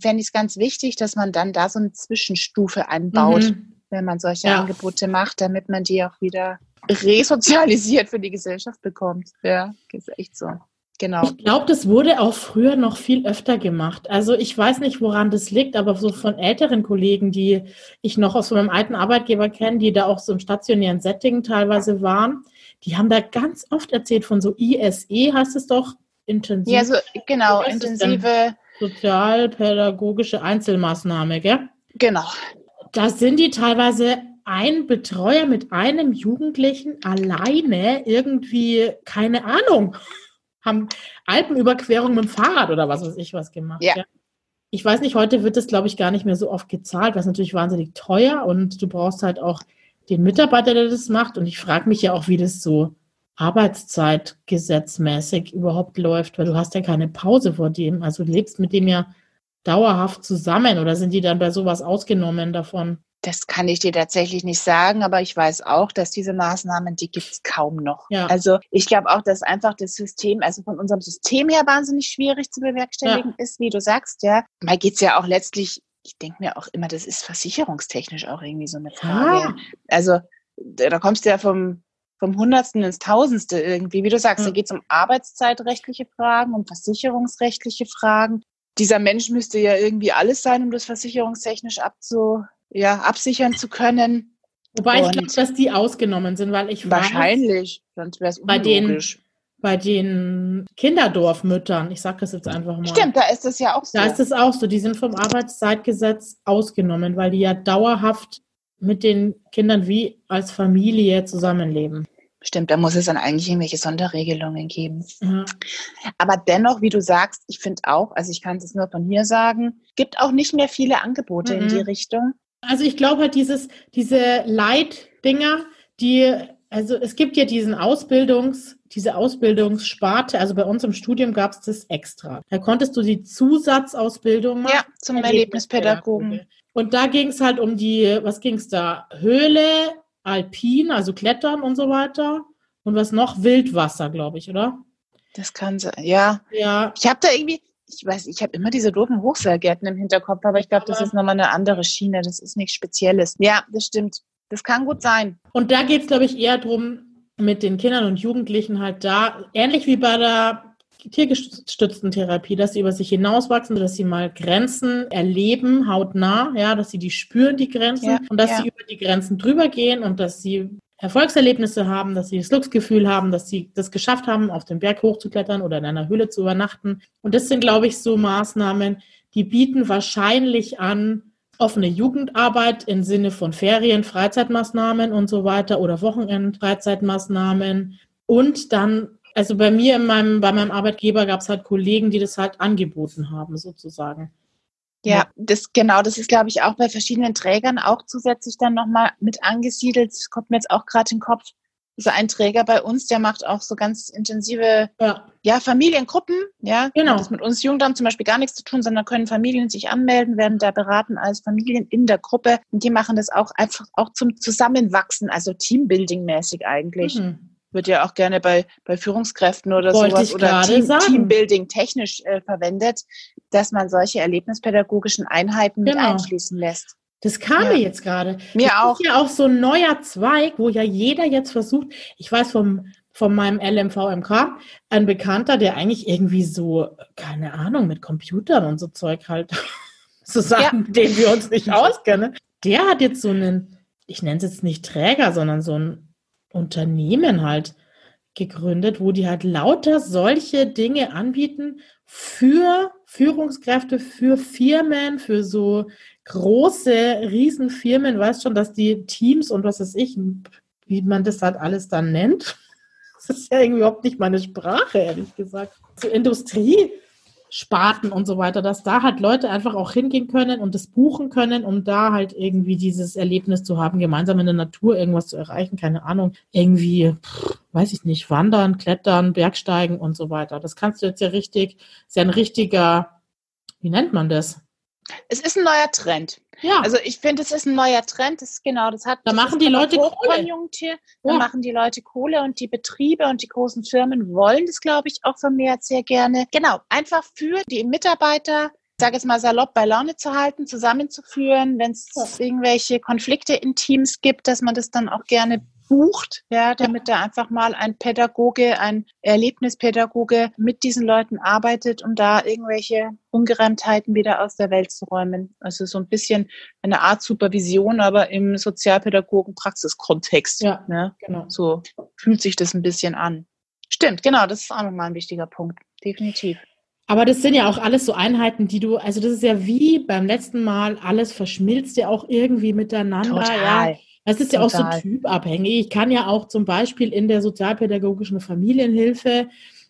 fände ich es ganz wichtig, dass man dann da so eine Zwischenstufe einbaut, Mhm. wenn man solche Ja. Angebote macht, damit man die auch wieder resozialisiert für die Gesellschaft bekommt. Ja, ist echt so. Genau. Ich glaube, das wurde auch früher noch viel öfter gemacht. Also ich weiß nicht, woran das liegt, aber so von älteren Kollegen, die ich noch aus meinem alten Arbeitgeber kenne, die da auch so im stationären Setting teilweise waren, die haben da ganz oft erzählt von so ISE, heißt es doch, intensiv. Ja, so genau, intensive sozialpädagogische Einzelmaßnahme, gell? Genau. Da sind die teilweise ein Betreuer mit einem Jugendlichen alleine irgendwie, keine Ahnung, haben Alpenüberquerung mit dem Fahrrad oder was weiß ich was gemacht. Ja. ja. Ich weiß nicht, heute wird das, glaube ich, gar nicht mehr so oft gezahlt, was natürlich wahnsinnig teuer und du brauchst halt auch den Mitarbeiter, der das macht. Und ich frage mich ja auch, wie das so arbeitszeitgesetzmäßig überhaupt läuft, weil du hast ja keine Pause vor dem. Also du lebst mit dem ja dauerhaft zusammen oder sind die dann bei sowas ausgenommen davon? Das kann ich dir tatsächlich nicht sagen, aber ich weiß auch, dass diese Maßnahmen, die gibt es kaum noch. Ja. Also ich glaube auch, dass einfach das System, also von unserem System her wahnsinnig schwierig zu bewerkstelligen ja. ist, wie du sagst, ja. Mal geht's ja auch letztlich, ich denke mir auch immer, das ist versicherungstechnisch auch irgendwie so eine Frage. Ja. Also da kommst du ja vom, vom Hundertsten ins Tausendste irgendwie. Wie du sagst, mhm. da geht's um arbeitszeitrechtliche Fragen, um versicherungsrechtliche Fragen. Dieser Mensch müsste ja irgendwie alles sein, um das versicherungstechnisch abzu ja, absichern zu können. Wobei ich glaube, dass die ausgenommen sind, weil ich wahrscheinlich, weiß, sonst wäre es bei den bei den Kinderdorfmüttern, ich sage das jetzt einfach mal. Stimmt, da ist es ja auch so. Da ist es auch so, die sind vom Arbeitszeitgesetz ausgenommen, weil die ja dauerhaft mit den Kindern wie als Familie zusammenleben. Stimmt, da muss es dann eigentlich irgendwelche Sonderregelungen geben. Ja. Aber dennoch, wie du sagst, ich finde auch, also ich kann es nur von hier sagen, gibt auch nicht mehr viele Angebote mhm. in die Richtung. Also ich glaube halt dieses, diese Leitdinger, die, also es gibt ja diesen Ausbildungs, diese Ausbildungssparte, also bei uns im Studium gab es das extra. Da konntest du die Zusatzausbildung machen. Ja, zum Erlebnispädagogen. Und da ging es halt um die, was ging es da? Höhle, Alpin, also Klettern und so weiter. Und was noch? Wildwasser, glaube ich, oder? Das kann sein, ja. Ja. Ich habe da irgendwie, ich weiß, ich habe immer diese doofen Hochseilgärten im Hinterkopf, aber ich glaube, das ist nochmal eine andere Schiene. Das ist nichts Spezielles. Ja, das stimmt. Das kann gut sein. Und da geht es, glaube ich, eher darum, mit den Kindern und Jugendlichen halt da, ähnlich wie bei der tiergestützten Therapie, dass sie über sich hinauswachsen, dass sie mal Grenzen erleben, hautnah, ja, dass sie die spüren, die Grenzen, ja, und dass ja. sie über die Grenzen drüber gehen und dass sie Erfolgserlebnisse haben, dass sie das Glücksgefühl haben, dass sie das geschafft haben, auf den Berg hochzuklettern oder in einer Höhle zu übernachten. Und das sind, glaube ich, so Maßnahmen, die bieten wahrscheinlich an, offene Jugendarbeit im Sinne von Ferien, Freizeitmaßnahmen und so weiter oder Wochenend-Freizeitmaßnahmen und dann also bei mir in meinem, bei meinem Arbeitgeber gab es halt Kollegen, die das halt angeboten haben, sozusagen. Ja, das genau, das ist, glaube ich, auch bei verschiedenen Trägern auch zusätzlich dann nochmal mit angesiedelt. Das kommt mir jetzt auch gerade in den Kopf. So ein Träger bei uns, der macht auch so ganz intensive ja. ja Familiengruppen. Ja, genau. Das mit uns Jugendamt zum Beispiel gar nichts zu tun, sondern können Familien sich anmelden, werden da beraten als Familien in der Gruppe. Und die machen das auch einfach auch zum Zusammenwachsen, also Teambuilding-mäßig eigentlich. Mhm wird ja auch gerne bei, bei Führungskräften oder Wollte sowas oder Team, Teambuilding technisch äh, verwendet, dass man solche erlebnispädagogischen Einheiten genau. mit einfließen lässt. Das kam ja. mir jetzt gerade. Mir das auch. ist ja auch so ein neuer Zweig, wo ja jeder jetzt versucht, ich weiß vom, von meinem LMVMK, ein Bekannter, der eigentlich irgendwie so, keine Ahnung, mit Computern und so Zeug halt, so Sachen, ja. denen wir uns nicht auskennen. Der hat jetzt so einen, ich nenne es jetzt nicht Träger, sondern so ein Unternehmen halt gegründet, wo die halt lauter solche Dinge anbieten für Führungskräfte, für Firmen, für so große Riesenfirmen. Weißt schon, dass die Teams und was weiß ich, wie man das halt alles dann nennt. Das ist ja überhaupt nicht meine Sprache, ehrlich gesagt. Zur Industrie Sparten und so weiter, dass da halt Leute einfach auch hingehen können und das buchen können, um da halt irgendwie dieses Erlebnis zu haben, gemeinsam in der Natur irgendwas zu erreichen, keine Ahnung, irgendwie, weiß ich nicht, wandern, klettern, Bergsteigen und so weiter. Das kannst du jetzt ja richtig, ist ja ein richtiger, wie nennt man das? Es ist ein neuer Trend. Ja. Also ich finde, es ist ein neuer Trend. Das ist genau, das hat. Da machen die Leute Kohle. Da ja. machen die Leute Kohle und die Betriebe und die großen Firmen wollen das, glaube ich, auch vermehrt sehr gerne. Genau, einfach für die Mitarbeiter ich sage jetzt mal salopp, bei Laune zu halten, zusammenzuführen, wenn es irgendwelche Konflikte in Teams gibt, dass man das dann auch gerne bucht, ja, damit da einfach mal ein Pädagoge, ein Erlebnispädagoge mit diesen Leuten arbeitet, um da irgendwelche Ungereimtheiten wieder aus der Welt zu räumen. Also so ein bisschen eine Art Supervision, aber im Sozialpädagogen-Praxiskontext. Ja, ne? genau. So fühlt sich das ein bisschen an. Stimmt, genau, das ist auch nochmal ein wichtiger Punkt. Definitiv. Aber das sind ja auch alles so Einheiten, die du, also das ist ja wie beim letzten Mal, alles verschmilzt ja auch irgendwie miteinander. Total. Ja. Das ist ja auch so typabhängig. Ich kann ja auch zum Beispiel in der sozialpädagogischen Familienhilfe,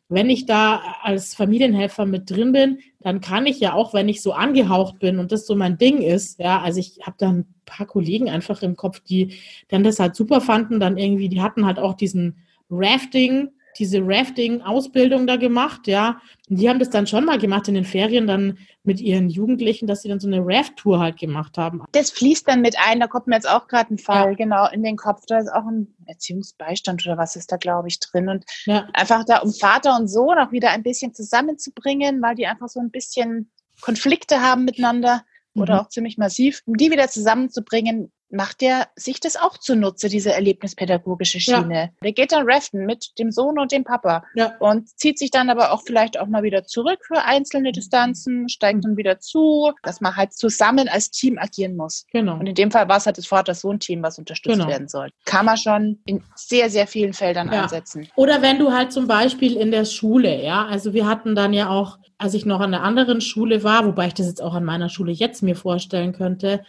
wenn ich da als Familienhelfer mit drin bin, dann kann ich ja auch, wenn ich so angehaucht bin und das so mein Ding ist, ja, also ich habe da ein paar Kollegen einfach im Kopf, die dann das halt super fanden, dann irgendwie, die hatten halt auch diesen Rafting, diese Rafting-Ausbildung da gemacht, ja. Und die haben das dann schon mal gemacht in den Ferien dann mit ihren Jugendlichen, dass sie dann so eine Raft-Tour halt gemacht haben. Das fließt dann mit ein, da kommt mir jetzt auch gerade ein Fall, ja. genau, in den Kopf. Da ist auch ein Erziehungsbeistand oder was ist da, glaube ich, drin. Und ja. einfach da, um Vater und Sohn auch wieder ein bisschen zusammenzubringen, weil die einfach so ein bisschen Konflikte haben miteinander oder mhm. auch ziemlich massiv, um die wieder zusammenzubringen, macht er sich das auch zunutze, diese erlebnispädagogische Schiene. Ja. Der geht dann raften mit dem Sohn und dem Papa ja. und zieht sich dann aber auch vielleicht auch mal wieder zurück für einzelne Distanzen, steigt dann wieder zu, dass man halt zusammen als Team agieren muss. Genau. Und in dem Fall war es halt das Vater-Sohn-Team, was unterstützt genau. werden soll. Kann man schon in sehr, sehr vielen Feldern ja. einsetzen. Oder wenn du halt zum Beispiel in der Schule, ja, also wir hatten dann ja auch, als ich noch an einer anderen Schule war, wobei ich das jetzt auch an meiner Schule jetzt mir vorstellen könnte,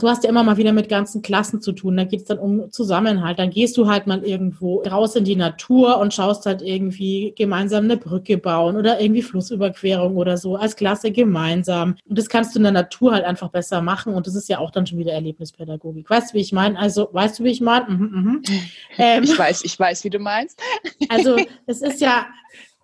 du hast ja immer mal wieder mit ganzen Klassen zu tun. Da geht es dann um Zusammenhalt. Dann gehst du halt mal irgendwo raus in die Natur und schaust halt irgendwie gemeinsam eine Brücke bauen oder irgendwie Flussüberquerung oder so als Klasse gemeinsam. Und das kannst du in der Natur halt einfach besser machen. Und das ist ja auch dann schon wieder Erlebnispädagogik. Weißt du, wie ich meine? Also, weißt du, wie ich meine? Mhm, mhm. Ähm, ich weiß, ich weiß, wie du meinst. Also, es ist ja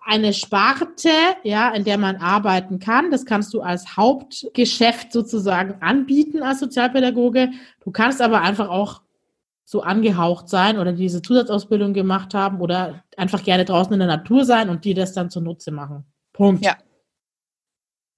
eine Sparte, ja, in der man arbeiten kann. Das kannst du als Hauptgeschäft sozusagen anbieten als Sozialpädagoge. Du kannst aber einfach auch so angehaucht sein oder diese Zusatzausbildung gemacht haben oder einfach gerne draußen in der Natur sein und dir das dann zunutze machen. Punkt. Ja.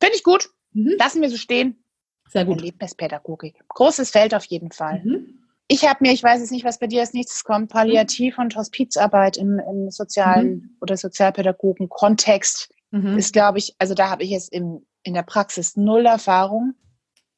Finde ich gut. Mhm. Lassen wir so stehen. Sehr gut. Erlebnispädagogik. Großes Feld auf jeden Fall. Mhm. Ich habe mir, ich weiß jetzt nicht, was bei dir als nächstes kommt, Palliativ- und Hospizarbeit im, im sozialen mhm. oder Sozialpädagogen-Kontext mhm. ist, glaube ich, also da habe ich jetzt im, in der Praxis null Erfahrung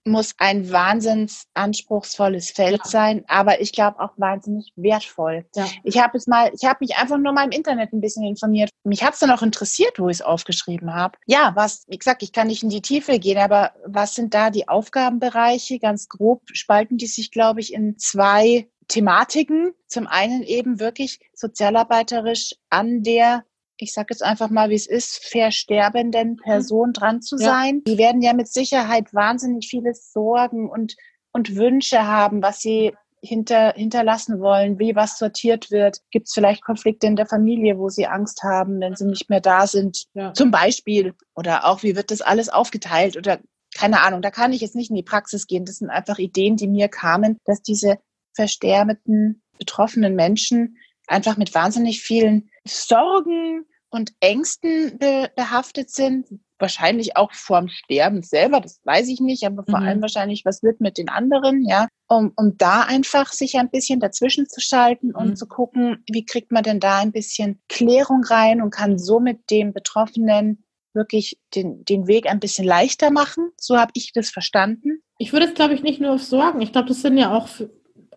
muss ein wahnsinns anspruchsvolles Feld ja. sein, aber ich glaube auch wahnsinnig wertvoll. Ja. Ich habe es mal, ich habe mich einfach nur mal im Internet ein bisschen informiert. Mich hat es dann auch interessiert, wo ich es aufgeschrieben habe. Ja, was, wie gesagt, ich kann nicht in die Tiefe gehen, aber was sind da die Aufgabenbereiche? Ganz grob spalten die sich, glaube ich, in zwei Thematiken. Zum einen eben wirklich sozialarbeiterisch an der ich sage jetzt einfach mal, wie es ist, versterbenden Person dran zu sein. Ja. Die werden ja mit Sicherheit wahnsinnig viele Sorgen und, und Wünsche haben, was sie hinter, hinterlassen wollen, wie was sortiert wird. Gibt es vielleicht Konflikte in der Familie, wo sie Angst haben, wenn sie nicht mehr da sind, ja. zum Beispiel. Oder auch, wie wird das alles aufgeteilt? Oder keine Ahnung, da kann ich jetzt nicht in die Praxis gehen. Das sind einfach Ideen, die mir kamen, dass diese versterbenden, betroffenen Menschen einfach mit wahnsinnig vielen Sorgen und Ängsten be behaftet sind. Wahrscheinlich auch vorm Sterben selber, das weiß ich nicht, aber vor mhm. allem wahrscheinlich, was wird mit den anderen, ja, um, um da einfach sich ein bisschen dazwischen zu schalten und mhm. zu gucken, wie kriegt man denn da ein bisschen Klärung rein und kann somit dem Betroffenen wirklich den, den Weg ein bisschen leichter machen. So habe ich das verstanden. Ich würde es, glaube ich, nicht nur auf Sorgen. Ich glaube, das sind ja auch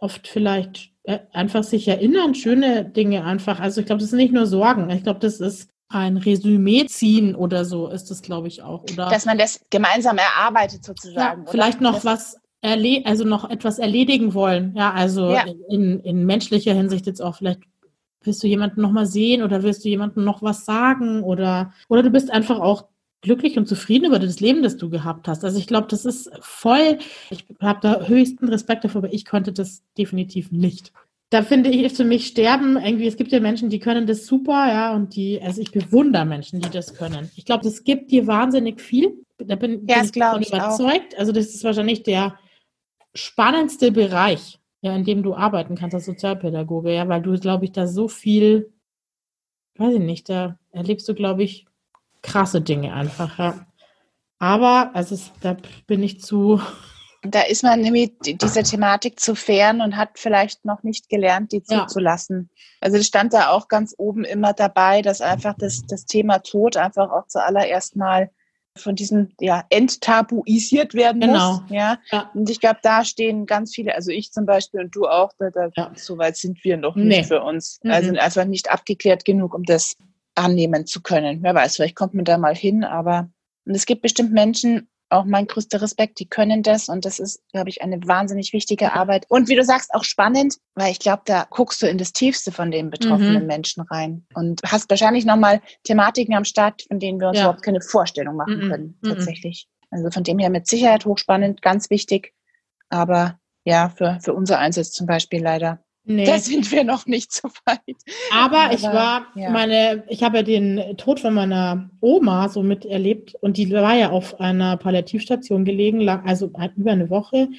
oft vielleicht äh, einfach sich erinnern, schöne Dinge einfach. Also ich glaube, das sind nicht nur Sorgen. Ich glaube, das ist ein Resümee ziehen oder so ist das, glaube ich, auch. Oder Dass man das gemeinsam erarbeitet sozusagen. Ja, vielleicht noch das was erle also noch etwas erledigen wollen. Ja, also ja. In, in menschlicher Hinsicht jetzt auch vielleicht willst du jemanden noch mal sehen oder willst du jemandem noch was sagen oder oder du bist einfach auch glücklich und zufrieden über das Leben, das du gehabt hast. Also ich glaube, das ist voll, ich habe da höchsten Respekt dafür, aber ich konnte das definitiv nicht. Da finde ich für mich sterben irgendwie, es gibt ja Menschen, die können das super, ja, und die, also ich bewundere Menschen, die das können. Ich glaube, das gibt dir wahnsinnig viel. Da bin, ja, bin ich davon überzeugt. Auch. Also das ist wahrscheinlich der spannendste Bereich, ja, in dem du arbeiten kannst als Sozialpädagoge, ja, weil du, glaube ich, da so viel, weiß ich nicht, da erlebst du, glaube ich, krasse Dinge einfach, ja. Aber, also da bin ich zu Da ist man nämlich dieser Thematik zu fern und hat vielleicht noch nicht gelernt, die Ja. zuzulassen. Also das stand da auch ganz oben immer dabei, dass einfach das, das Thema Tod einfach auch zuallererst mal von diesem ja enttabuisiert werden Genau. muss. Ja. Ja. Und ich glaube, da stehen ganz viele, also ich zum Beispiel und du auch, da, da, Ja. so weit sind wir noch Nee. nicht für uns. Mhm. Also einfach nicht abgeklärt genug, um das annehmen zu können. Wer weiß, vielleicht kommt man da mal hin, aber und es gibt bestimmt Menschen, auch mein größter Respekt, die können das und das ist, glaube ich, eine wahnsinnig wichtige Arbeit. Und wie du sagst, auch spannend, weil ich glaube, da guckst du in das Tiefste von den betroffenen Mhm. Menschen rein und hast wahrscheinlich nochmal Thematiken am Start, von denen wir uns Ja. überhaupt keine Vorstellung machen Mhm. können, Mhm. tatsächlich. Also von dem her mit Sicherheit hochspannend, ganz wichtig, aber ja, für, für unser Einsatz zum Beispiel leider. Nee. Da sind wir noch nicht so weit. Aber ich Aber, war, ja. meine, ich habe ja den Tod von meiner Oma so miterlebt und die war ja auf einer Palliativstation gelegen, lag also über eine Woche.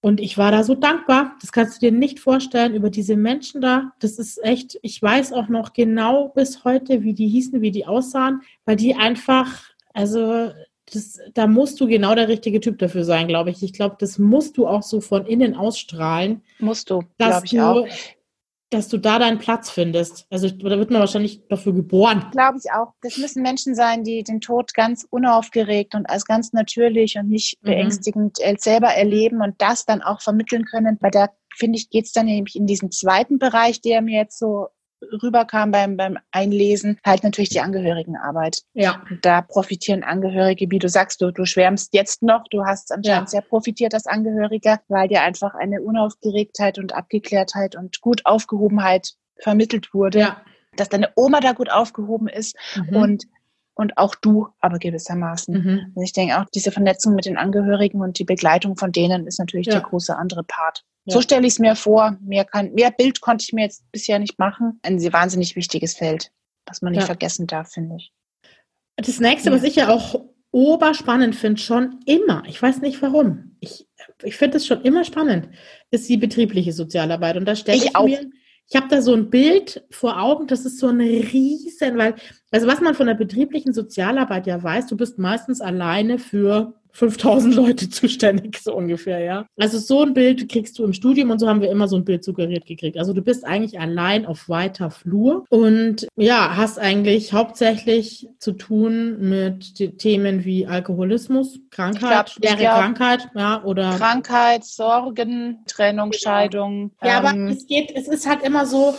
Und ich war da so dankbar. Das kannst du dir nicht vorstellen über diese Menschen da. Das ist echt, ich weiß auch noch genau bis heute, wie die hießen, wie die aussahen, weil die einfach, also das, da musst du genau der richtige Typ dafür sein, glaube ich. Ich glaube, das musst du auch so von innen ausstrahlen Musst du, dass glaube ich du, auch. dass du da deinen Platz findest. Also da wird man wahrscheinlich dafür geboren. Glaube ich auch. Das müssen Menschen sein, die den Tod ganz unaufgeregt und als ganz natürlich und nicht Mhm. beängstigend selber erleben und das dann auch vermitteln können. Weil da, finde ich, geht es dann nämlich in diesen zweiten Bereich, der mir jetzt so rüberkam beim, beim Einlesen, halt natürlich die Angehörigenarbeit. Ja. Da profitieren Angehörige, wie du sagst, du, du schwärmst jetzt noch, du hast anscheinend sehr profitiert als Angehöriger, weil dir einfach eine Unaufgeregtheit und Abgeklärtheit und gut Aufgehobenheit vermittelt wurde, Ja. dass deine Oma da gut aufgehoben ist Mhm. und, und auch du aber gewissermaßen. mhm. Und ich denke auch, diese Vernetzung mit den Angehörigen und die Begleitung von denen ist natürlich Ja. der große andere Part. Ja. So stelle ich es mir vor. Mehr, kann, mehr Bild konnte ich mir jetzt bisher nicht machen. Ein sehr wahnsinnig wichtiges Feld, was man nicht Ja. vergessen darf, finde ich. Das nächste, Ja. was ich ja auch oberspannend finde, schon immer, ich weiß nicht warum, ich, ich finde es schon immer spannend, ist die betriebliche Sozialarbeit. Und da stelle Ich ich, auch. mir, ich habe da so ein Bild vor Augen, das ist so ein riesen, weil, also was man von der betrieblichen Sozialarbeit ja weiß, du bist meistens alleine für 5000 Leute zuständig, so ungefähr, ja. Also so ein Bild kriegst du im Studium und so haben wir immer so ein Bild suggeriert gekriegt. Also du bist eigentlich allein auf weiter Flur und ja, hast eigentlich hauptsächlich zu tun mit Themen wie Alkoholismus, Krankheit, glaub- schwere glaub- Krankheit, ja, oder Krankheit, Sorgen, Trennung. Scheidung. Ja, aber ähm, es geht, es ist halt immer so,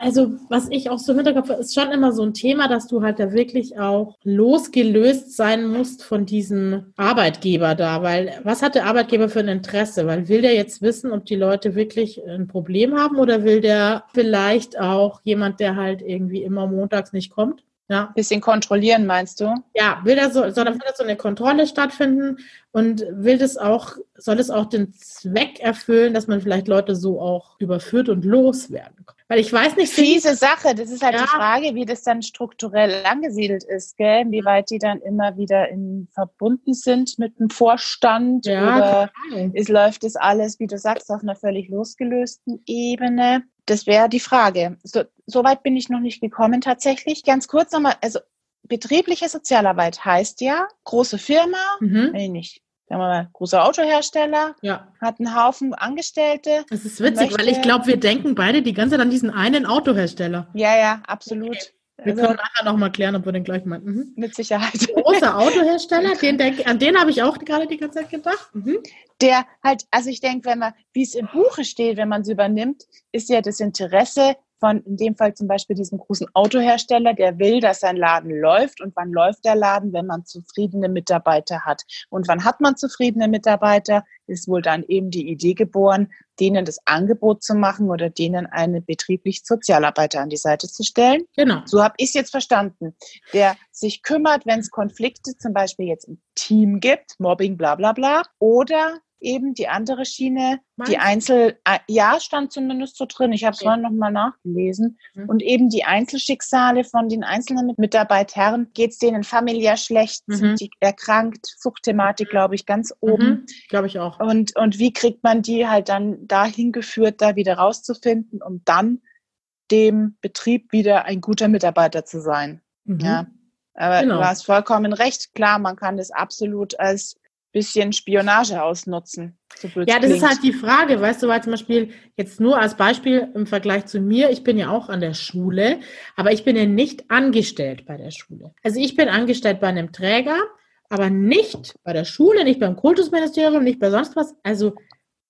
also was ich auch so im Hinterkopf ist schon immer so ein Thema, dass du halt da wirklich auch losgelöst sein musst von diesem Arbeitgeber da, weil was hat der Arbeitgeber für ein Interesse? Weil will der jetzt wissen, ob die Leute wirklich ein Problem haben oder will der vielleicht auch jemand, der halt irgendwie immer montags nicht kommt? Ja, bisschen kontrollieren, meinst du? ja, will da so, soll da so eine Kontrolle stattfinden und will das auch, soll es auch den Zweck erfüllen, dass man vielleicht Leute so auch überführt und loswerden kann. Weil ich weiß nicht, Fiese Sache. Das ist halt Ja. die Frage, wie das dann strukturell angesiedelt ist, gell? Inwieweit die dann immer wieder in, verbunden sind mit dem Vorstand Ja, oder es läuft das alles, wie du sagst, auf einer völlig losgelösten Ebene. Das wäre die Frage. So, so weit bin ich noch nicht gekommen tatsächlich. Ganz kurz nochmal, also betriebliche Sozialarbeit heißt ja, große Firma, Mhm. nee, nicht, sagen wir mal, großer Autohersteller, Ja, hat einen Haufen Angestellte. es ist witzig, weil ich Möchte- glaube, wir denken beide die ganze Zeit an diesen einen Autohersteller. Ja, ja, absolut. Wir Also, können nachher nochmal klären, ob wir den gleich meinen. Mhm. mit Sicherheit. Großer Autohersteller, den denk, an den habe ich auch gerade die ganze Zeit gedacht. Mhm. Der halt, also ich denke, wenn man, wie es im Buche steht, wenn man es übernimmt, ist ja das Interesse von, in dem Fall zum Beispiel diesem großen Autohersteller, der will, dass sein Laden läuft. Und wann läuft der Laden, wenn man zufriedene Mitarbeiter hat? Und wann hat man zufriedene Mitarbeiter? Ist wohl dann eben die Idee geboren, denen das Angebot zu machen oder denen eine betriebliche Sozialarbeiter an die Seite zu stellen. Genau. So habe ich es jetzt verstanden. Der sich kümmert, wenn es Konflikte zum Beispiel jetzt im Team gibt, Mobbing, bla bla bla. Oder eben die andere Schiene, Meinst die? Einzel, äh, ja, stand zumindest so drin. Ich habe es Okay. vorhin nochmal nachgelesen. Mhm. Und eben die Einzelschicksale von den einzelnen Mitarbeitern, geht es denen familiär schlecht, Mhm. sind die erkrankt, Suchtthematik, glaube ich, ganz oben. Mhm. Glaube ich auch. Und, und wie kriegt man die halt dann dahin geführt, da wieder rauszufinden, um dann dem Betrieb wieder ein guter Mitarbeiter zu sein? Mhm. Ja. Aber Genau. du hast vollkommen recht. Klar, man kann das absolut als bisschen Spionage ausnutzen. So ja, das klingt. ist halt die Frage, weißt du, weil zum Beispiel jetzt nur als Beispiel im Vergleich zu mir, ich bin ja auch an der Schule, aber ich bin ja nicht angestellt bei der Schule. Also ich bin angestellt bei einem Träger, aber nicht bei der Schule, nicht beim Kultusministerium, nicht bei sonst was. Also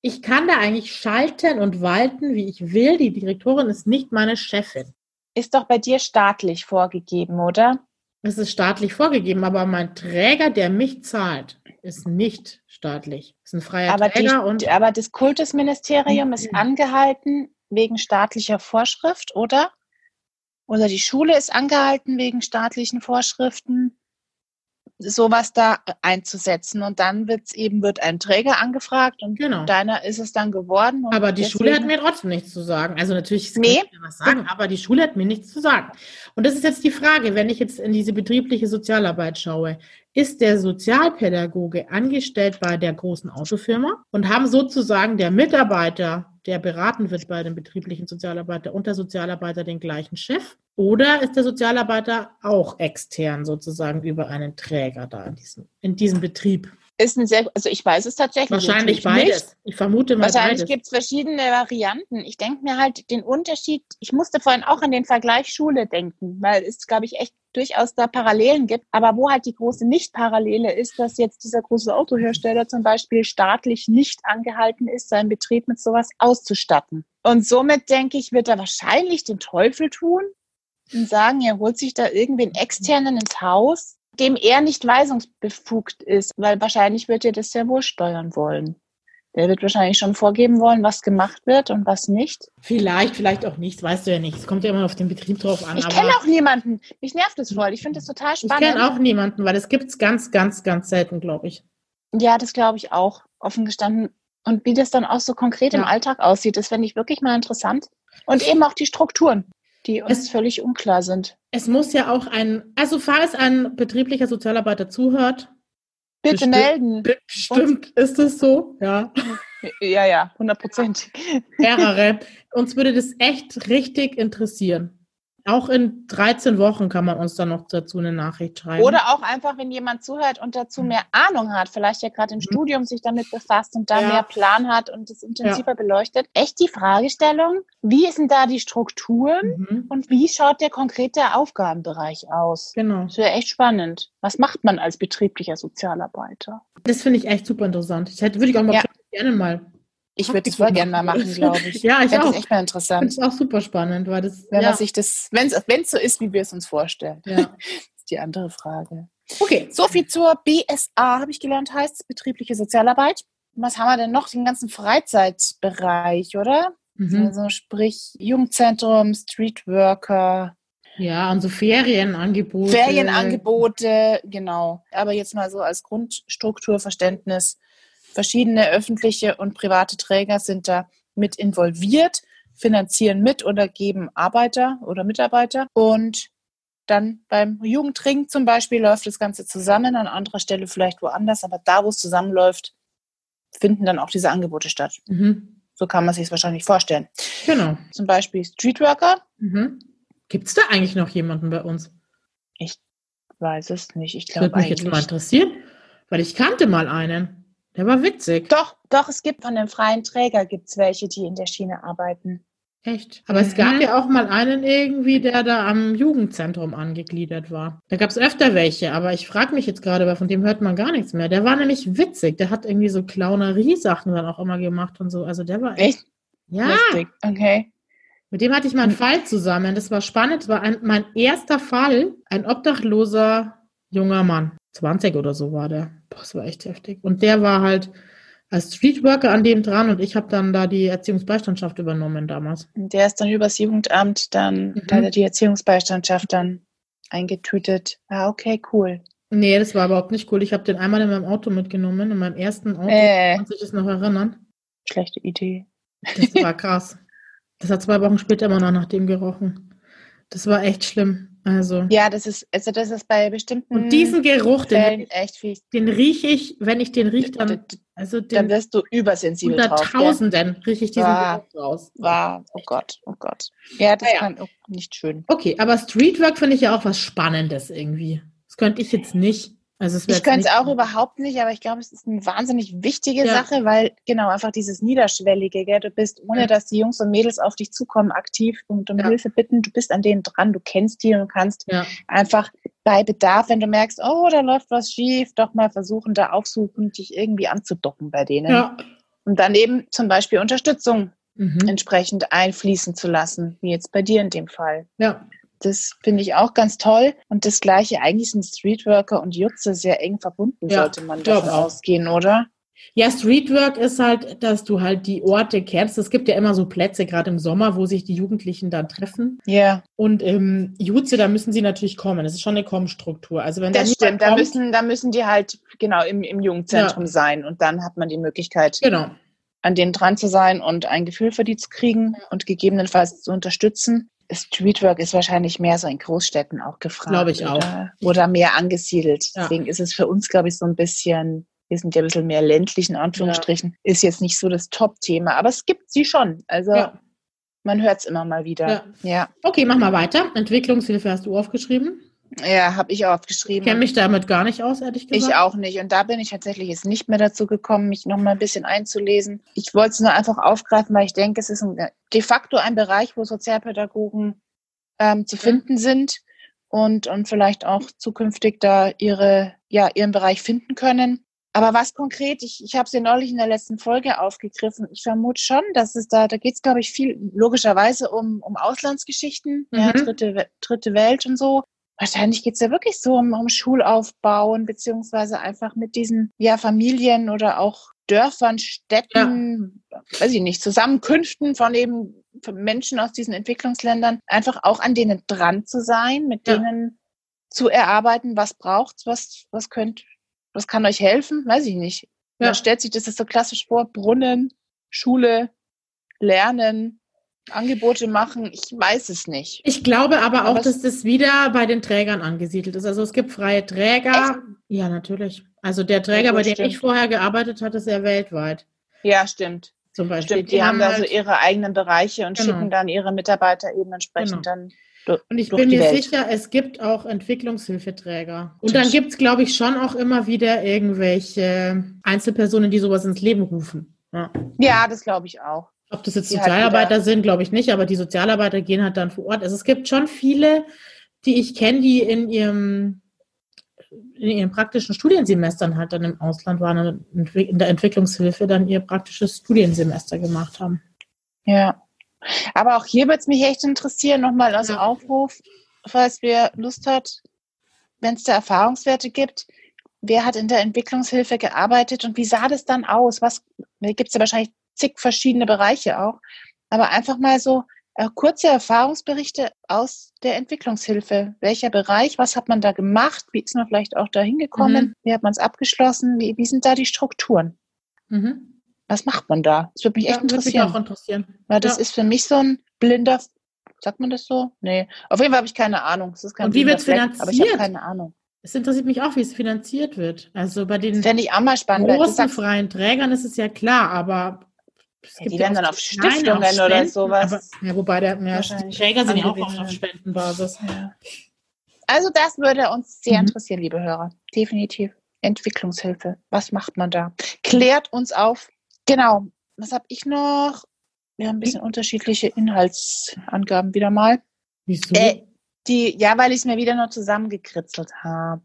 ich kann da eigentlich schalten und walten, wie ich will. Die Direktorin ist nicht meine Chefin. Ist doch bei dir staatlich vorgegeben, oder? Es ist staatlich vorgegeben, aber mein Träger, der mich zahlt, ist nicht staatlich. Ist ein freier aber Träger. Die, und aber das Kultusministerium ist angehalten wegen staatlicher Vorschrift, oder? Oder die Schule ist angehalten wegen staatlichen Vorschriften sowas da einzusetzen. Und dann wird's eben, wird ein Träger angefragt und genau. deiner ist es dann geworden. Aber die Schule hat mir trotzdem nichts zu sagen. Also natürlich nee. mir was sagen, aber die Schule hat mir nichts zu sagen. Und das ist jetzt die Frage, wenn ich jetzt in diese betriebliche Sozialarbeit schaue, ist der Sozialpädagoge angestellt bei der großen Autofirma und haben sozusagen der Mitarbeiter, der beraten wird bei dem betrieblichen Sozialarbeiter und der Sozialarbeiter den gleichen Chef? Oder ist der Sozialarbeiter auch extern sozusagen über einen Träger da in diesem, in diesem Betrieb? Ist ein sehr, also ich weiß es tatsächlich. Wahrscheinlich beides. Nicht. Ich vermute mal Wahrscheinlich gibt es verschiedene Varianten. Ich denke mir halt den Unterschied, ich musste vorhin auch an den Vergleich Schule denken, weil es, glaube ich, echt durchaus da Parallelen gibt. Aber wo halt die große Nicht-Parallele ist, dass jetzt dieser große Autohersteller zum Beispiel staatlich nicht angehalten ist, seinen Betrieb mit sowas auszustatten. Und somit denke ich, wird er wahrscheinlich den Teufel tun, und sagen, er holt sich da irgendwen externen ins Haus, dem er nicht weisungsbefugt ist, weil wahrscheinlich wird er das sehr wohl steuern wollen. Der wird wahrscheinlich schon vorgeben wollen, was gemacht wird und was nicht. Vielleicht, vielleicht auch nicht, weißt du ja nicht. Es kommt ja immer auf den Betrieb drauf an. Ich kenne auch niemanden. Mich nervt das voll. Ich finde das total spannend. Ich kenne auch niemanden, weil das gibt es ganz, ganz, ganz selten, glaube ich. Ja, das glaube ich auch, offen gestanden. Und wie das dann auch so konkret ja. im Alltag aussieht, das fände ich wirklich mal interessant. Und eben auch die Strukturen die uns es, völlig unklar sind. Es muss ja auch ein, also falls ein betrieblicher Sozialarbeiter zuhört, bitte bestimmt, melden. Bestimmt ist es so, ja. Ja, ja, hundertprozentig. Mehrere. Uns würde das echt richtig interessieren. Auch in 13 Wochen kann man uns dann noch dazu eine Nachricht schreiben. Oder auch einfach, wenn jemand zuhört und dazu mehr Ahnung hat, vielleicht ja gerade im mhm. Studium sich damit befasst und da ja. mehr Plan hat und es intensiver ja. beleuchtet. Echt die Fragestellung, wie ist denn da die Struktur mhm. und wie schaut der konkrete Aufgabenbereich aus? Genau. Das wäre echt spannend. Was macht man als betrieblicher Sozialarbeiter? Das finde ich echt super interessant. Das hätte, würde ich auch mal ja. gerne mal ich würde es voll gerne mal machen, glaube ich. ja, ich auch. Das echt mal interessant. Das ist auch super spannend, weil das. Wenn ja. sich das, wenn es so ist, wie wir es uns vorstellen. Ja. das ist die andere Frage. Okay, so viel zur BSA, habe ich gelernt, heißt betriebliche Sozialarbeit. Was haben wir denn noch? Den ganzen Freizeitbereich, oder? Mhm. Also sprich Jugendzentrum, Streetworker. Ja, und so Ferienangebote. Ferienangebote, genau. Aber jetzt mal so als Grundstrukturverständnis Verschiedene öffentliche und private Träger sind da mit involviert, finanzieren mit oder geben Arbeiter oder Mitarbeiter. Und dann beim Jugendring zum Beispiel läuft das Ganze zusammen, an anderer Stelle vielleicht woanders, aber da, wo es zusammenläuft, finden dann auch diese Angebote statt. Mhm. So kann man sich es wahrscheinlich vorstellen. Genau. Zum Beispiel Streetworker. Mhm. Gibt es da eigentlich noch jemanden bei uns? Ich weiß es nicht. Ich glaube Würde mich jetzt mal interessieren, weil ich kannte mal einen. Der war witzig. Doch, doch, es gibt von dem freien Träger gibt's welche, die in der Schiene arbeiten. Echt? Aber mhm. es gab ja auch mal einen irgendwie, der da am Jugendzentrum angegliedert war. Da gab es öfter welche, aber ich frage mich jetzt gerade, weil von dem hört man gar nichts mehr. Der war nämlich witzig. Der hat irgendwie so Clownerie-Sachen dann auch immer gemacht und so. Also der war echt. echt? Ja. Lustig. Okay. Mit dem hatte ich mal einen Fall zusammen. Das war spannend. Das war ein, mein erster Fall. Ein obdachloser junger Mann. 20 oder so war der. Boah, das war echt heftig. Und der war halt als Streetworker an dem dran und ich habe dann da die Erziehungsbeistandschaft übernommen damals. Der ist dann übers Jugendamt dann, mhm. da hat er die Erziehungsbeistandschaft dann eingetütet. Ah, okay, cool. Nee, das war überhaupt nicht cool. Ich habe den einmal in meinem Auto mitgenommen, in meinem ersten Auto. Äh. Kannst du dich das noch erinnern? Schlechte Idee. Das war krass. Das hat zwei Wochen später immer noch nach dem gerochen. Das war echt schlimm. Also. Ja, das ist, also das ist bei bestimmten. Und diesen Geruch, den, echt fies. den rieche ich, wenn ich den rieche, dann, also den, dann wirst du übersensibel unter drauf. Tausenden ja. rieche ich diesen war, Geruch raus. War, oh Gott, oh Gott. Ja, das ja. kann auch nicht schön. Okay, aber Streetwork finde ich ja auch was Spannendes irgendwie. Das könnte ich jetzt nicht. Also ich könnte es auch überhaupt nicht, aber ich glaube, es ist eine wahnsinnig wichtige ja. Sache, weil genau einfach dieses Niederschwellige, gell? du bist, ohne ja. dass die Jungs und Mädels auf dich zukommen, aktiv und um ja. Hilfe bitten, du bist an denen dran, du kennst die und kannst einfach bei Bedarf, wenn du merkst, oh, da läuft was schief, doch mal versuchen, da aufsuchen, dich irgendwie anzudocken bei denen. Und dann eben zum Beispiel Unterstützung mhm. entsprechend einfließen zu lassen, wie jetzt bei dir in dem Fall. Ja. Das finde ich auch ganz toll. Und das Gleiche, eigentlich sind Streetworker und Jutze sehr eng verbunden, ja, sollte man davon ausgehen, oder? Ja, Streetwork ist halt, dass du halt die Orte kennst. Es gibt ja immer so Plätze, gerade im Sommer, wo sich die Jugendlichen dann treffen. Ja. Yeah. Und im Jutze, da müssen sie natürlich kommen. Das ist schon eine Kommstruktur. Also wenn das stimmt, kommt, da müssen, da müssen die halt genau im, im Jugendzentrum ja. sein und dann hat man die Möglichkeit, genau. an denen dran zu sein und ein Gefühl für die zu kriegen und gegebenenfalls zu unterstützen. Streetwork ist wahrscheinlich mehr so in Großstädten auch gefragt. Glaube ich oder, auch. Oder mehr angesiedelt. Ja. Deswegen ist es für uns, glaube ich, so ein bisschen, wir sind ja ein bisschen mehr ländlich in Anführungsstrichen, ja. ist jetzt nicht so das Top-Thema. Aber es gibt sie schon. Also ja. man hört es immer mal wieder. Ja. Okay, mach mal weiter. Entwicklungshilfe hast du aufgeschrieben. Ja, habe ich auch aufgeschrieben. Ich kenne mich damit gar nicht aus, ehrlich gesagt. Ich auch nicht. Und da bin ich tatsächlich jetzt nicht mehr dazu gekommen, mich noch mal ein bisschen einzulesen. Ich wollte es nur einfach aufgreifen, weil ich denke, es ist ein, de facto ein Bereich, wo Sozialpädagogen ähm, zu finden mhm. sind und, und vielleicht auch zukünftig da ihre, ja, ihren Bereich finden können. Aber was konkret, ich, ich habe es ja neulich in der letzten Folge aufgegriffen. Ich vermute schon, dass es da, da geht es, glaube ich, viel logischerweise um, um Auslandsgeschichten, mhm. ja, dritte, dritte Welt und so wahrscheinlich geht's ja wirklich so um, um Schulaufbauen, beziehungsweise einfach mit diesen ja, Familien oder auch Dörfern, Städten, ja. weiß ich nicht, Zusammenkünften von eben von Menschen aus diesen Entwicklungsländern, einfach auch an denen dran zu sein, mit ja. denen zu erarbeiten, was braucht's, was, was könnt, was kann euch helfen, weiß ich nicht. Ja. Man stellt sich das so klassisch vor, Brunnen, Schule, Lernen, Angebote machen, ich weiß es nicht. Ich glaube aber, aber auch, dass das wieder bei den Trägern angesiedelt ist. Also es gibt freie Träger. Echt? Ja, natürlich. Also der Träger, ja, bei dem stimmt. ich vorher gearbeitet hatte, ist ja weltweit. Ja, stimmt. Zum Beispiel. Stimmt, die, die haben da halt so ihre eigenen Bereiche und genau. schicken dann ihre Mitarbeiter eben entsprechend genau. dann und ich bin mir Welt. sicher, es gibt auch Entwicklungshilfeträger. Und dann gibt es, glaube ich, schon auch immer wieder irgendwelche Einzelpersonen, die sowas ins Leben rufen. Ja, ja das glaube ich auch. Ob das jetzt die Sozialarbeiter halt sind, glaube ich nicht, aber die Sozialarbeiter gehen halt dann vor Ort. Also es gibt schon viele, die ich kenne, die in ihrem in ihren praktischen Studiensemestern halt dann im Ausland waren und in der Entwicklungshilfe dann ihr praktisches Studiensemester gemacht haben. Ja. Aber auch hier würde es mich echt interessieren, nochmal als ja. Aufruf, falls wer Lust hat, wenn es da Erfahrungswerte gibt, wer hat in der Entwicklungshilfe gearbeitet und wie sah das dann aus? Was gibt es ja wahrscheinlich zig verschiedene Bereiche auch. Aber einfach mal so äh, kurze Erfahrungsberichte aus der Entwicklungshilfe. Welcher Bereich, was hat man da gemacht? Wie ist man vielleicht auch da hingekommen? Mhm. Wie hat man es abgeschlossen? Wie, wie sind da die Strukturen? Mhm. Was macht man da? Das würde mich ja, echt interessieren. Mich auch interessieren. Weil das ja. ist für mich so ein blinder, sagt man das so? Nee. Auf jeden Fall habe ich keine Ahnung. Und wie wird es finanziert? Aber ich habe keine Ahnung. Es interessiert mich auch, wie es finanziert wird. Also bei den großen freien Trägern ist es ja klar, aber ja, die werden dann auf Stiftungen auf oder sowas. Aber, ja, wobei der ja, Träger sind ja auch oft auf Spendenbasis. Ja. Also das würde uns sehr mhm. interessieren, liebe Hörer. Definitiv. Entwicklungshilfe. Was macht man da? Klärt uns auf. Genau. Was habe ich noch? Wir haben ein bisschen unterschiedliche Inhaltsangaben wieder mal. Wieso? Äh, die, ja, weil ich es mir wieder nur zusammengekritzelt habe.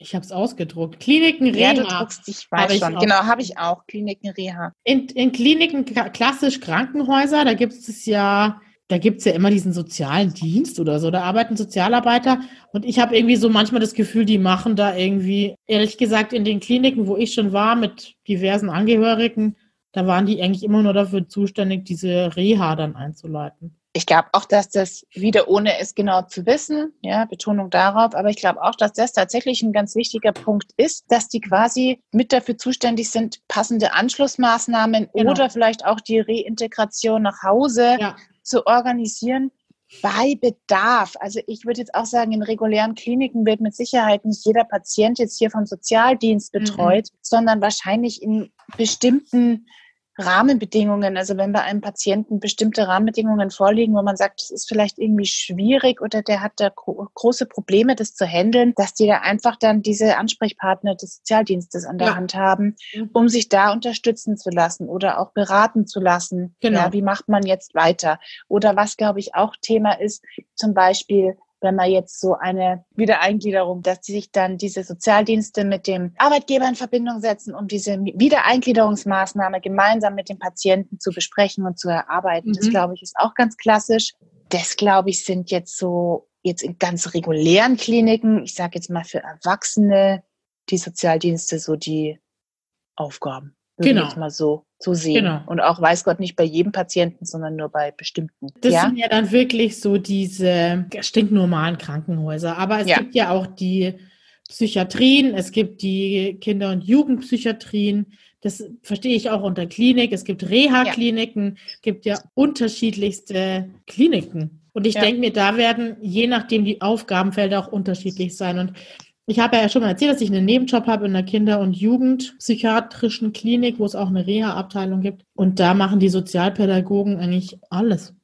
Ich habe es ausgedruckt. Kliniken Reha. Ja, du druckst, ich weiß ich schon. Auch. Genau, habe ich auch. Kliniken Reha. In, in Kliniken, klassisch Krankenhäuser, da gibt es ja, da gibt es ja immer diesen sozialen Dienst oder so. Da arbeiten Sozialarbeiter. Und ich habe irgendwie so manchmal das Gefühl, die machen da irgendwie, ehrlich gesagt, in den Kliniken, wo ich schon war, mit diversen Angehörigen, da waren die eigentlich immer nur dafür zuständig, diese Reha dann einzuleiten ich glaube auch, dass das wieder ohne es genau zu wissen, ja, Betonung darauf, aber ich glaube auch, dass das tatsächlich ein ganz wichtiger Punkt ist, dass die quasi mit dafür zuständig sind, passende Anschlussmaßnahmen genau. oder vielleicht auch die Reintegration nach Hause ja. zu organisieren bei Bedarf. Also ich würde jetzt auch sagen, in regulären Kliniken wird mit Sicherheit nicht jeder Patient jetzt hier vom Sozialdienst mhm. betreut, mhm. sondern wahrscheinlich in bestimmten Rahmenbedingungen, also wenn bei einem Patienten bestimmte Rahmenbedingungen vorliegen, wo man sagt, es ist vielleicht irgendwie schwierig oder der hat da große Probleme, das zu handeln, dass die da einfach dann diese Ansprechpartner des Sozialdienstes an der ja. Hand haben, mhm. um sich da unterstützen zu lassen oder auch beraten zu lassen. Genau. Ja, wie macht man jetzt weiter? Oder was, glaube ich, auch Thema ist, zum Beispiel wenn man jetzt so eine Wiedereingliederung, dass die sich dann diese Sozialdienste mit dem Arbeitgeber in Verbindung setzen, um diese Wiedereingliederungsmaßnahme gemeinsam mit dem Patienten zu besprechen und zu erarbeiten. Mhm. Das glaube ich ist auch ganz klassisch. Das glaube ich sind jetzt so jetzt in ganz regulären Kliniken, ich sage jetzt mal für Erwachsene, die Sozialdienste so die Aufgaben. Genau. mal so, so sehen. Genau. Und auch, weiß Gott, nicht bei jedem Patienten, sondern nur bei bestimmten. Das ja? sind ja dann wirklich so diese stinknormalen Krankenhäuser. Aber es ja. gibt ja auch die Psychiatrien, es gibt die Kinder- und Jugendpsychiatrien. Das verstehe ich auch unter Klinik. Es gibt Reha-Kliniken, ja. gibt ja unterschiedlichste Kliniken. Und ich denke mir, da werden je nachdem die Aufgabenfelder auch unterschiedlich sein. Und ich habe ja schon mal erzählt, dass ich einen Nebenjob habe in einer Kinder- und Jugendpsychiatrischen Klinik, wo es auch eine Reha-Abteilung gibt. Und da machen die Sozialpädagogen eigentlich alles.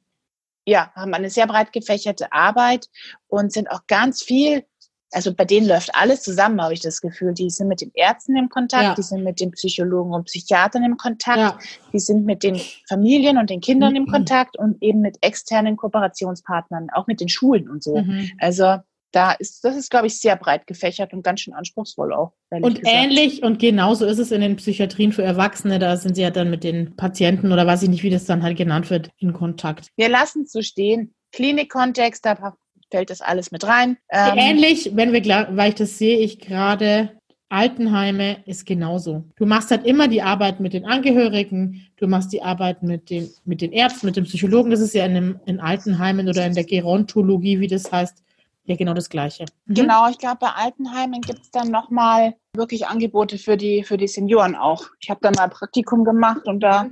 Ja, haben eine sehr breit gefächerte Arbeit und sind auch ganz viel, also bei denen läuft alles zusammen, habe ich das Gefühl. Die sind mit den Ärzten im Kontakt, ja. die sind mit den Psychologen und Psychiatern im Kontakt, ja. die sind mit den Familien und den Kindern mhm. im Kontakt und eben mit externen Kooperationspartnern, auch mit den Schulen und so. Mhm. Also da ist, das ist, glaube ich, sehr breit gefächert und ganz schön anspruchsvoll auch. Und gesagt. ähnlich und genauso ist es in den Psychiatrien für Erwachsene. Da sind sie ja dann mit den Patienten oder weiß ich nicht, wie das dann halt genannt wird, in Kontakt. Wir lassen es so stehen. Klinikkontext, da fällt das alles mit rein. Ähm, ähnlich, wenn wir, weil ich das sehe ich gerade, Altenheime ist genauso. Du machst halt immer die Arbeit mit den Angehörigen, du machst die Arbeit mit den, mit den Ärzten, mit dem Psychologen. Das ist ja in, einem, in Altenheimen oder in der Gerontologie, wie das heißt, ja, genau das Gleiche. Mhm. Genau, ich glaube, bei Altenheimen gibt es dann nochmal wirklich Angebote für die, für die Senioren auch. Ich habe da mal Praktikum gemacht und da,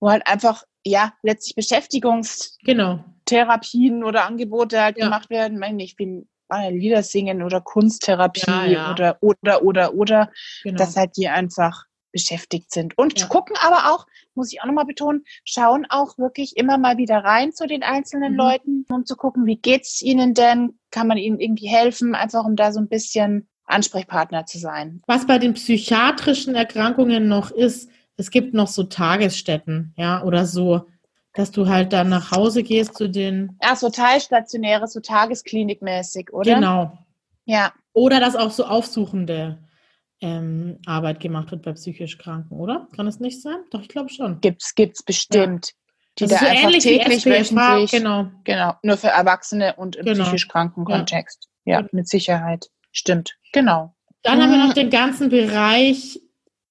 wo halt einfach, ja, letztlich Beschäftigungstherapien genau. oder Angebote halt ja. gemacht werden. Ich meine, ich bin Lieder singen oder Kunsttherapie ja, ja. oder, oder, oder, oder, genau. dass halt die einfach beschäftigt sind. Und ja. gucken aber auch, muss ich auch nochmal betonen, schauen auch wirklich immer mal wieder rein zu den einzelnen mhm. Leuten, um zu gucken, wie geht's ihnen denn? Kann man ihnen irgendwie helfen? Einfach um da so ein bisschen Ansprechpartner zu sein. Was bei den psychiatrischen Erkrankungen noch ist, es gibt noch so Tagesstätten, ja, oder so, dass du halt dann nach Hause gehst zu den. Ach, so teilstationäre, so tagesklinikmäßig, oder? Genau. Ja. Oder dass auch so Aufsuchende ähm, Arbeit gemacht wird bei psychisch Kranken, oder? Kann es nicht sein? Doch, ich glaube schon. Gibt's, gibt's bestimmt. Ja. Die das da so einfach täglich, wöchentlich, genau. genau, nur für Erwachsene und im genau. psychisch kranken Kontext. Ja. ja, genau. mit Sicherheit. Stimmt, genau. Dann mhm. haben wir noch den ganzen Bereich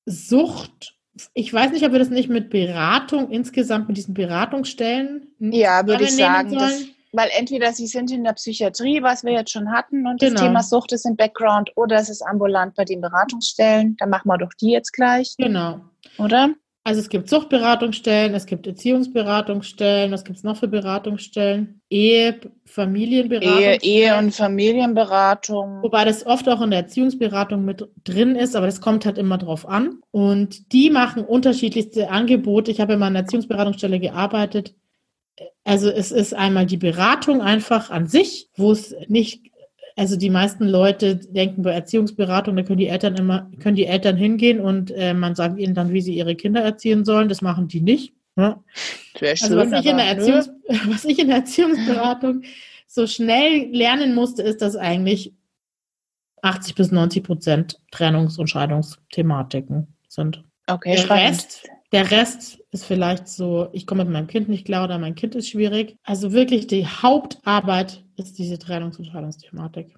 Sucht. Ich weiß nicht, ob wir das nicht mit Beratung insgesamt mit diesen Beratungsstellen. Ja, würde ich sagen. Das, weil entweder sie sind in der Psychiatrie, was wir jetzt schon hatten, und genau. das Thema Sucht ist im Background, oder es ist ambulant bei den Beratungsstellen. Dann machen wir doch die jetzt gleich. Genau. Oder? Also es gibt Suchtberatungsstellen, es gibt Erziehungsberatungsstellen, was gibt es noch für Beratungsstellen? Ehe, Familienberatung. Ehe, Ehe und Familienberatung. Wobei das oft auch in der Erziehungsberatung mit drin ist, aber das kommt halt immer drauf an. Und die machen unterschiedlichste Angebote. Ich habe in meiner Erziehungsberatungsstelle gearbeitet also es ist einmal die Beratung einfach an sich, wo es nicht, also die meisten Leute denken bei Erziehungsberatung, da können die Eltern immer, können die Eltern hingehen und äh, man sagt ihnen dann, wie sie ihre Kinder erziehen sollen. Das machen die nicht. Ja? also was, ich in der Erziehungs was ich in der Erziehungsberatung so schnell lernen musste, ist, dass eigentlich 80 bis 90 Prozent Trennungs- und Scheidungsthematiken sind. Okay, der Rest, der Rest ist vielleicht so, ich komme mit meinem Kind nicht klar oder mein Kind ist schwierig. Also wirklich die Hauptarbeit ist diese Trennungs- und Scheidungsthematik.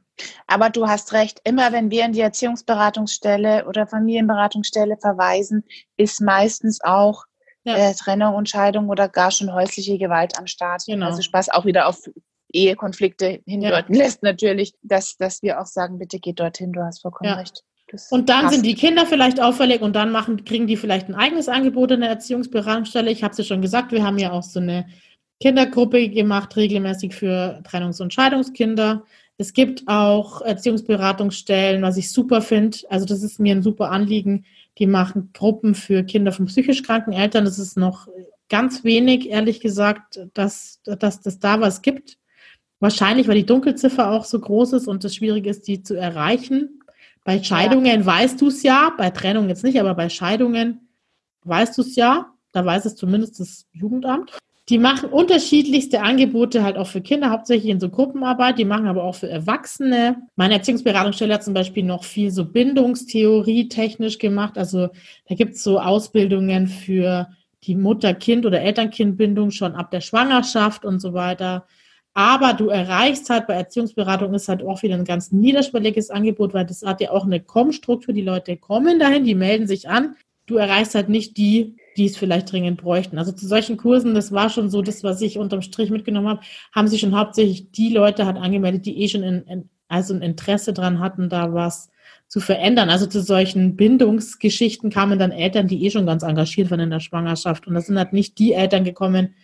Aber du hast recht, immer wenn wir in die Erziehungsberatungsstelle oder Familienberatungsstelle verweisen, ist meistens auch ja. äh, Trennung und Scheidung oder gar schon häusliche Gewalt am Start. Genau. Also Spaß auch wieder auf Ehekonflikte hindeuten ja. lässt natürlich, dass, dass wir auch sagen, bitte geh dorthin, du hast vollkommen ja. recht. Das und dann passt. sind die Kinder vielleicht auffällig und dann machen, kriegen die vielleicht ein eigenes Angebot in der Erziehungsberatungsstelle. Ich habe es ja schon gesagt, wir haben ja auch so eine Kindergruppe gemacht, regelmäßig für Trennungs- und Scheidungskinder. Es gibt auch Erziehungsberatungsstellen, was ich super finde. Also das ist mir ein super Anliegen, Die machen Gruppen für Kinder von psychisch kranken Eltern. Das ist noch ganz wenig, ehrlich gesagt, dass, dass das da was gibt. Wahrscheinlich, weil die Dunkelziffer auch so groß ist und es schwierig ist, die zu erreichen. Bei Scheidungen ja. weißt du es ja, bei Trennung jetzt nicht, aber bei Scheidungen weißt du es ja. Da weiß es zumindest das Jugendamt. Die machen unterschiedlichste Angebote halt auch für Kinder, hauptsächlich in so Gruppenarbeit. Die machen aber auch für Erwachsene. Meine Erziehungsberatungsstelle hat zum Beispiel noch viel so Bindungstheorie technisch gemacht. Also da gibt es so Ausbildungen für die Mutter-Kind- oder Eltern-Kind-Bindung schon ab der Schwangerschaft und so weiter. Aber du erreichst halt bei Erziehungsberatung ist halt auch wieder ein ganz niederschwelliges Angebot, weil das hat ja auch eine Kommstruktur. Die Leute kommen dahin, die melden sich an. Du erreichst halt nicht die, die es vielleicht dringend bräuchten. Also zu solchen Kursen, das war schon so das, was ich unterm Strich mitgenommen habe, haben sich schon hauptsächlich die Leute halt angemeldet, die eh schon in, in, also ein Interesse dran hatten, da was zu verändern. Also zu solchen Bindungsgeschichten kamen dann Eltern, die eh schon ganz engagiert waren in der Schwangerschaft. Und das sind halt nicht die Eltern gekommen,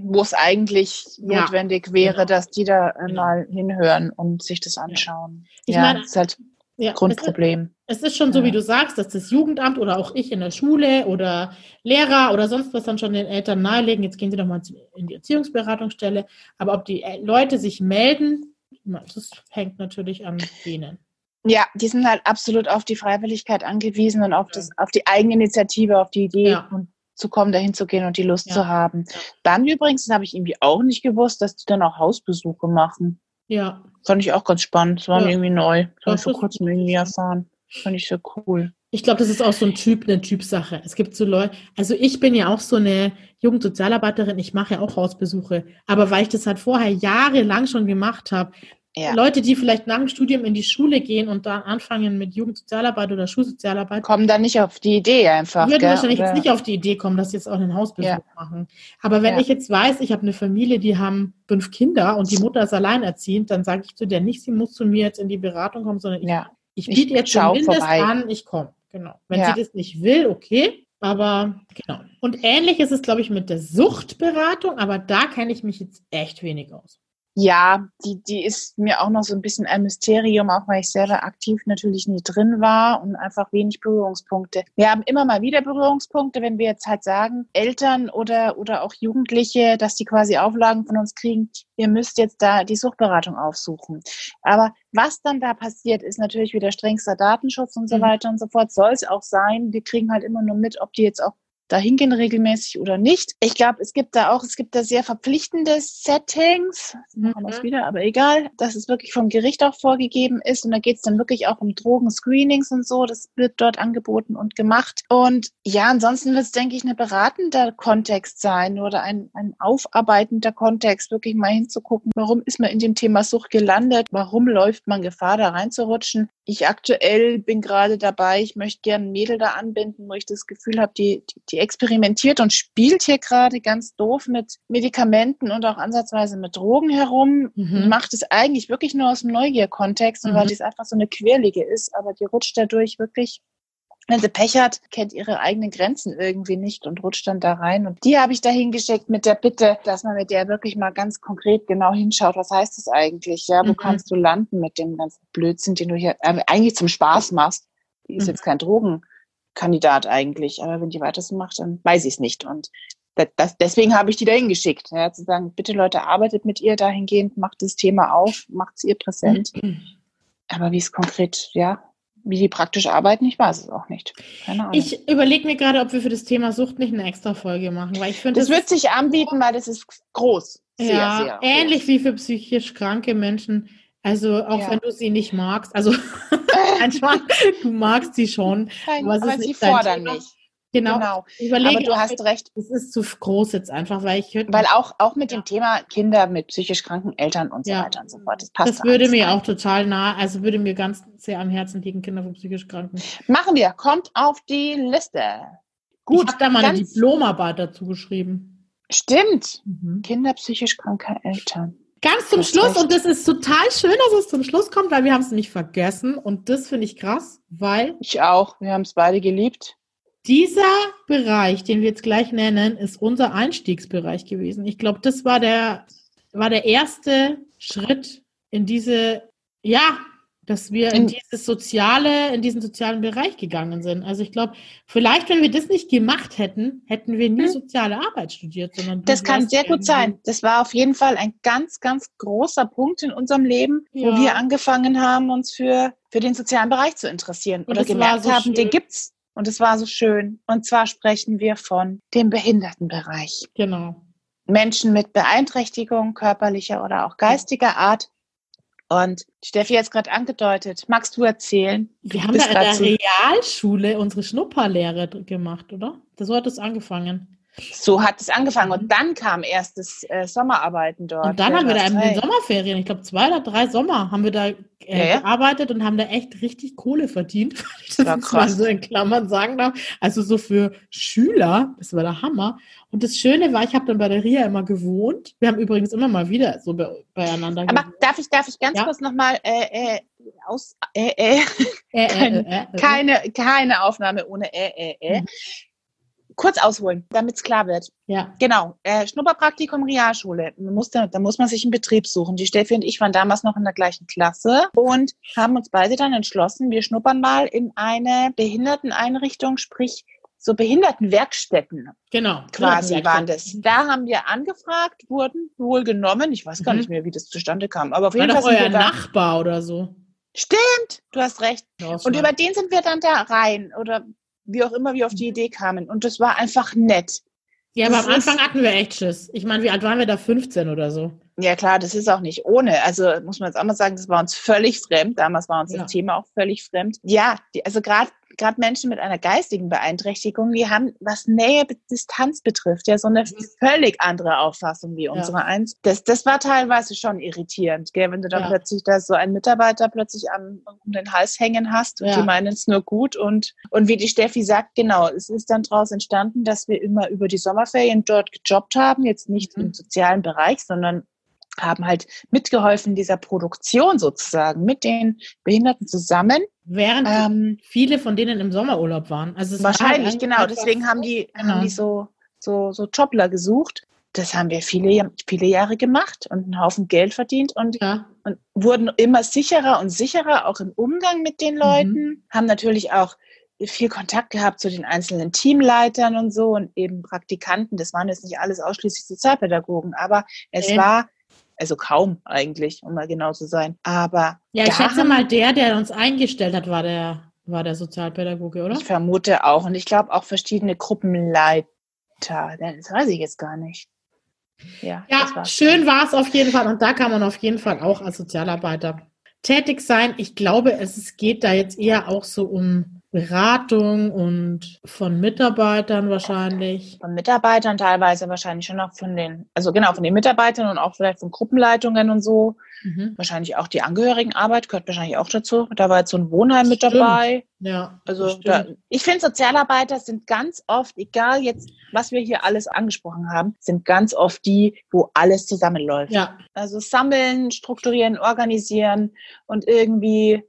wo es eigentlich ja, notwendig wäre, genau. dass die da äh, genau. mal hinhören und sich das anschauen. Ich ja, meine, das ist halt ja, Grundproblem. Es ist, es ist schon so, wie du sagst, dass das Jugendamt oder auch ich in der Schule oder Lehrer oder sonst was dann schon den Eltern nahelegen, jetzt gehen sie doch mal in die Erziehungsberatungsstelle. Aber ob die äh, Leute sich melden, das hängt natürlich an denen. Ja, die sind halt absolut auf die Freiwilligkeit angewiesen und auf, das, auf die Eigeninitiative, auf die Idee und zu kommen, dahin zu gehen und die Lust ja. zu haben. Dann übrigens, habe ich irgendwie auch nicht gewusst, dass die dann auch Hausbesuche machen. Ja. Fand ich auch ganz spannend. Das war ja. irgendwie neu. Das habe ich vor kurzem irgendwie erfahren. Fand ich sehr cool. Ich glaube, das ist auch so ein Typ, eine Typsache. Es gibt so Leute, also ich bin ja auch so eine Jugendsozialarbeiterin, ich mache ja auch Hausbesuche. Aber weil ich das halt vorher jahrelang schon gemacht habe, ja. Leute, die vielleicht nach dem Studium in die Schule gehen und dann anfangen mit Jugendsozialarbeit oder Schulsozialarbeit. Kommen dann nicht auf die Idee einfach. Würden wahrscheinlich oder? jetzt nicht auf die Idee kommen, dass sie jetzt auch einen Hausbesuch ja. machen. Aber wenn ja. ich jetzt weiß, ich habe eine Familie, die haben fünf Kinder und die Mutter ist alleinerziehend, dann sage ich zu der nicht, sie muss zu mir jetzt in die Beratung kommen, sondern ich, ich biete jetzt zumindest an, ich komme. Genau. Wenn sie das nicht will, okay. Aber genau. Und ähnlich ist es, glaube ich, mit der Suchtberatung, aber da kenne ich mich jetzt echt wenig aus. Ja, die, die ist mir auch noch so ein bisschen ein Mysterium, auch weil ich selber aktiv natürlich nie drin war und einfach wenig Berührungspunkte. Wir haben immer mal wieder Berührungspunkte, wenn wir jetzt halt sagen, Eltern oder, oder auch Jugendliche, dass die quasi Auflagen von uns kriegen, ihr müsst jetzt da die Suchtberatung aufsuchen. Aber was dann da passiert, ist natürlich wieder strengster Datenschutz und so mhm. weiter und so fort. Soll es auch sein. Wir kriegen halt immer nur mit, ob die jetzt auch dahin gehen regelmäßig oder nicht. Ich glaube, es gibt da auch, es gibt da sehr verpflichtende Settings, mhm. wir wieder, aber egal, dass es wirklich vom Gericht auch vorgegeben ist und da geht es dann wirklich auch um Drogenscreenings und so, das wird dort angeboten und gemacht. Und ja, ansonsten wird es, denke ich, ein beratender Kontext sein oder ein, ein aufarbeitender Kontext, wirklich mal hinzugucken, warum ist man in dem Thema Sucht gelandet, warum läuft man Gefahr, da reinzurutschen. Ich aktuell bin gerade dabei, ich möchte gerne ein Mädel da anbinden, wo ich das Gefühl habe, die, die, die die experimentiert und spielt hier gerade ganz doof mit Medikamenten und auch ansatzweise mit Drogen herum, mhm. macht es eigentlich wirklich nur aus dem Neugier-Kontext und mhm. weil dies einfach so eine Querlige ist, aber die rutscht dadurch wirklich wenn sie Pech hat, kennt ihre eigenen Grenzen irgendwie nicht und rutscht dann da rein. Und die habe ich da hingeschickt mit der Bitte, dass man mit der wirklich mal ganz konkret genau hinschaut, was heißt das eigentlich? Ja, wo mhm. kannst du landen mit dem ganzen Blödsinn, den du hier äh, eigentlich zum Spaß machst? Die ist mhm. jetzt kein Drogen. Kandidat eigentlich. Aber wenn die weiter so macht, dann weiß ich es nicht. Und das, das, deswegen habe ich die dahin geschickt. Ja, zu sagen, bitte Leute, arbeitet mit ihr dahingehend, macht das Thema auf, macht es ihr präsent. Aber wie es konkret, ja, wie die praktisch arbeiten, ich weiß es auch nicht. Keine Ahnung. Ich überlege mir gerade, ob wir für das Thema Sucht nicht eine extra Folge machen, weil ich finde. Das, das wird sich anbieten, weil das ist groß. Sehr, ja, sehr ähnlich groß. wie für psychisch kranke Menschen. Also auch ja. wenn du sie nicht magst, also manchmal, du magst sie schon. Nein, aber sie fordern mich. Genau. genau. Überlege, aber du hast recht. Es ist zu groß jetzt einfach, weil ich Weil auch, auch mit dem Thema Kinder mit psychisch kranken Eltern und so ja. weiter und so fort. Das passt. Das würde mir auch total nah, also würde mir ganz sehr am Herzen liegen, Kinder von psychisch Kranken. Machen wir. Kommt auf die Liste. Gut. Ich habe da mal eine Diplomarbeit dazu geschrieben. Stimmt. Mhm. Kinder psychisch kranker Eltern. Ganz zum Schluss, und das ist total schön, dass es zum Schluss kommt, weil wir haben es nämlich vergessen. Und das finde ich krass, weil. Ich auch. Wir haben es beide geliebt. Dieser Bereich, den wir jetzt gleich nennen, ist unser Einstiegsbereich gewesen. Ich glaube, das war der, war der erste Schritt in diese, ja, dass wir in, in dieses soziale, in diesen sozialen Bereich gegangen sind. Also ich glaube, vielleicht, wenn wir das nicht gemacht hätten, hätten wir nie hm. soziale Arbeit studiert, sondern das kann sehr gut sein. Das war auf jeden Fall ein ganz, ganz großer Punkt in unserem Leben, ja. wo wir angefangen haben, uns für für den sozialen Bereich zu interessieren Und oder gemerkt so haben, schön. den gibt's und es war so schön. Und zwar sprechen wir von dem Behindertenbereich. Genau. Menschen mit Beeinträchtigung körperlicher oder auch geistiger Art. Und Steffi hat es gerade angedeutet. Magst du erzählen? Wir haben da in der Realschule unsere Schnupperlehre gemacht, oder? So hat es angefangen. So hat es angefangen. Und dann kam erst das äh, Sommerarbeiten dort. Und dann haben wir da in den Sommerferien, ich glaube zwei oder drei Sommer, haben wir da äh, ja, gearbeitet und haben da echt richtig Kohle verdient. das ja, krass. mal so in Klammern sagen darf. Also so für Schüler, das war der Hammer. Und das Schöne war, ich habe dann bei der Ria immer gewohnt. Wir haben übrigens immer mal wieder so be beieinander Aber gewohnt. darf ich, darf ich ganz ja? kurz nochmal äh, äh, aus äh, äh, äh, äh, keine, äh, äh, keine, keine Aufnahme ohne äh, äh, äh. Mhm kurz ausholen, damit es klar wird. Ja. Genau. Äh, Schnupperpraktikum Realschule. Man muss da, da muss man sich einen Betrieb suchen. Die Steffi und ich waren damals noch in der gleichen Klasse und haben uns beide dann entschlossen, wir schnuppern mal in eine Behinderteneinrichtung, sprich so Behindertenwerkstätten. Genau. Quasi waren das. Da haben wir angefragt, wurden wohl genommen. Ich weiß gar mhm. nicht mehr, wie das zustande kam. Aber auf jeden Fall. euer Nachbar oder so. Stimmt, du hast recht. Und über den sind wir dann da rein. Oder wie auch immer wir auf die Idee kamen. Und das war einfach nett. Ja, aber das am Anfang hatten wir echt Schiss. Ich meine, wie alt waren wir da? 15 oder so? Ja, klar, das ist auch nicht ohne. Also muss man jetzt auch mal sagen, das war uns völlig fremd. Damals war uns ja. das Thema auch völlig fremd. Ja, die, also gerade gerade Menschen mit einer geistigen Beeinträchtigung, die haben, was Nähe, Distanz betrifft, ja so eine mhm. völlig andere Auffassung wie unsere ja. eins. Das, das war teilweise schon irritierend, gell? wenn du dann ja. plötzlich da so einen Mitarbeiter plötzlich am, um den Hals hängen hast und ja. die meinen es nur gut und, und wie die Steffi sagt, genau, es ist dann daraus entstanden, dass wir immer über die Sommerferien dort gejobbt haben, jetzt nicht mhm. im sozialen Bereich, sondern haben halt mitgeholfen dieser Produktion sozusagen mit den Behinderten zusammen. Während ähm, viele von denen im Sommerurlaub waren. Also wahrscheinlich, war genau. Deswegen haben die, genau. haben die so, so, so Jobler gesucht. Das haben wir viele, viele Jahre gemacht und einen Haufen Geld verdient und, ja. und wurden immer sicherer und sicherer, auch im Umgang mit den Leuten. Mhm. Haben natürlich auch viel Kontakt gehabt zu den einzelnen Teamleitern und so und eben Praktikanten. Das waren jetzt nicht alles ausschließlich Sozialpädagogen, aber es okay. war also kaum eigentlich, um mal genau zu sein. Aber ja, ich schätze mal, der, der uns eingestellt hat, war der, war der Sozialpädagoge, oder? Ich vermute auch. Und ich glaube auch verschiedene Gruppenleiter. Das weiß ich jetzt gar nicht. Ja, ja schön war es auf jeden Fall. Und da kann man auf jeden Fall auch als Sozialarbeiter tätig sein. Ich glaube, es geht da jetzt eher auch so um Beratung und von Mitarbeitern wahrscheinlich. Von Mitarbeitern teilweise wahrscheinlich schon auch von den, also genau, von den Mitarbeitern und auch vielleicht von Gruppenleitungen und so. Mhm. Wahrscheinlich auch die Angehörigenarbeit gehört wahrscheinlich auch dazu. Da war jetzt so ein Wohnheim mit dabei. Ja. Also da, ich finde, Sozialarbeiter sind ganz oft, egal jetzt, was wir hier alles angesprochen haben, sind ganz oft die, wo alles zusammenläuft. Ja. Also sammeln, strukturieren, organisieren und irgendwie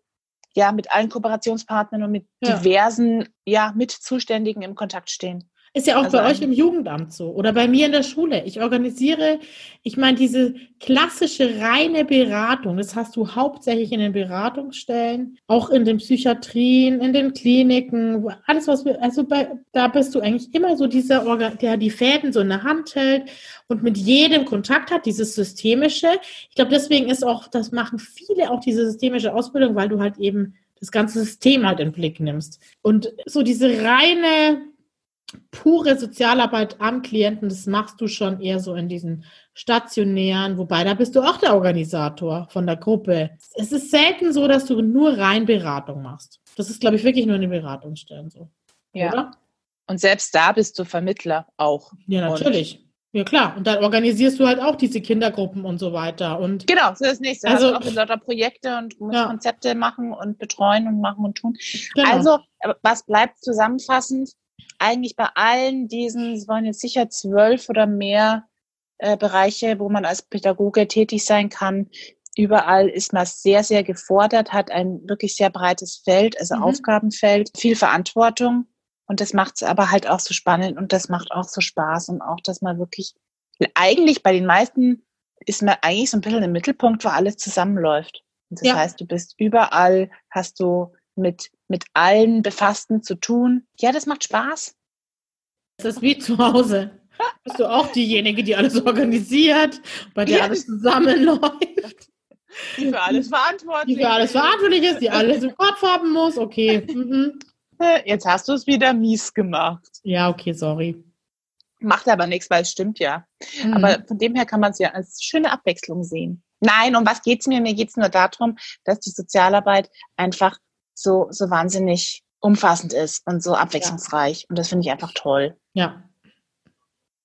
ja mit allen Kooperationspartnern und mit ja. diversen ja Mitzuständigen im Kontakt stehen. Ist ja auch also bei euch im Jugendamt so oder bei mir in der Schule. Ich organisiere, ich meine, diese klassische reine Beratung, das hast du hauptsächlich in den Beratungsstellen, auch in den Psychiatrien, in den Kliniken, alles was wir, also bei, da bist du eigentlich immer so dieser, Organ, der die Fäden so in der Hand hält und mit jedem Kontakt hat, dieses systemische. Ich glaube, deswegen ist auch, das machen viele auch diese systemische Ausbildung, weil du halt eben das ganze System halt in den Blick nimmst. Und so diese reine pure Sozialarbeit am Klienten, das machst du schon eher so in diesen stationären, wobei da bist du auch der Organisator von der Gruppe. Es ist selten so, dass du nur rein Beratung machst. Das ist, glaube ich, wirklich nur in den Beratungsstellen so. Ja. Oder? Und selbst da bist du Vermittler auch. Ja, natürlich. Und ja klar, und dann organisierst du halt auch diese Kindergruppen und so weiter. Und genau, so ist das nächste. Also auch lauter Projekte und ja. Konzepte machen und betreuen und machen und tun. Genau. Also, was bleibt zusammenfassend? Eigentlich bei allen diesen, es waren jetzt sicher zwölf oder mehr äh, Bereiche, wo man als Pädagoge tätig sein kann. Überall ist man sehr, sehr gefordert, hat ein wirklich sehr breites Feld, also mhm. Aufgabenfeld, viel Verantwortung. Und das macht es aber halt auch so spannend und das macht auch so Spaß und auch, dass man wirklich, eigentlich bei den meisten ist man eigentlich so ein bisschen im Mittelpunkt, wo alles zusammenläuft. Und das Ja. heißt, du bist überall, hast du mit, mit allen Befassten zu tun. Ja, das macht Spaß. Das ist wie zu Hause. Bist du auch diejenige, die alles organisiert, bei der Ja. alles zusammenläuft, Die für alles verantwortlich. die für alles ist. verantwortlich ist, die alles im Kopf haben muss? Okay. Mhm. Jetzt hast du es wieder mies gemacht. Ja, okay, sorry. Macht aber nichts, weil es stimmt ja. Mhm. Aber von dem her kann man es ja als schöne Abwechslung sehen. Nein, um was geht's mir? Mir geht's nur darum, dass die Sozialarbeit einfach so, so wahnsinnig umfassend ist und so abwechslungsreich. Und das finde ich einfach toll. ja.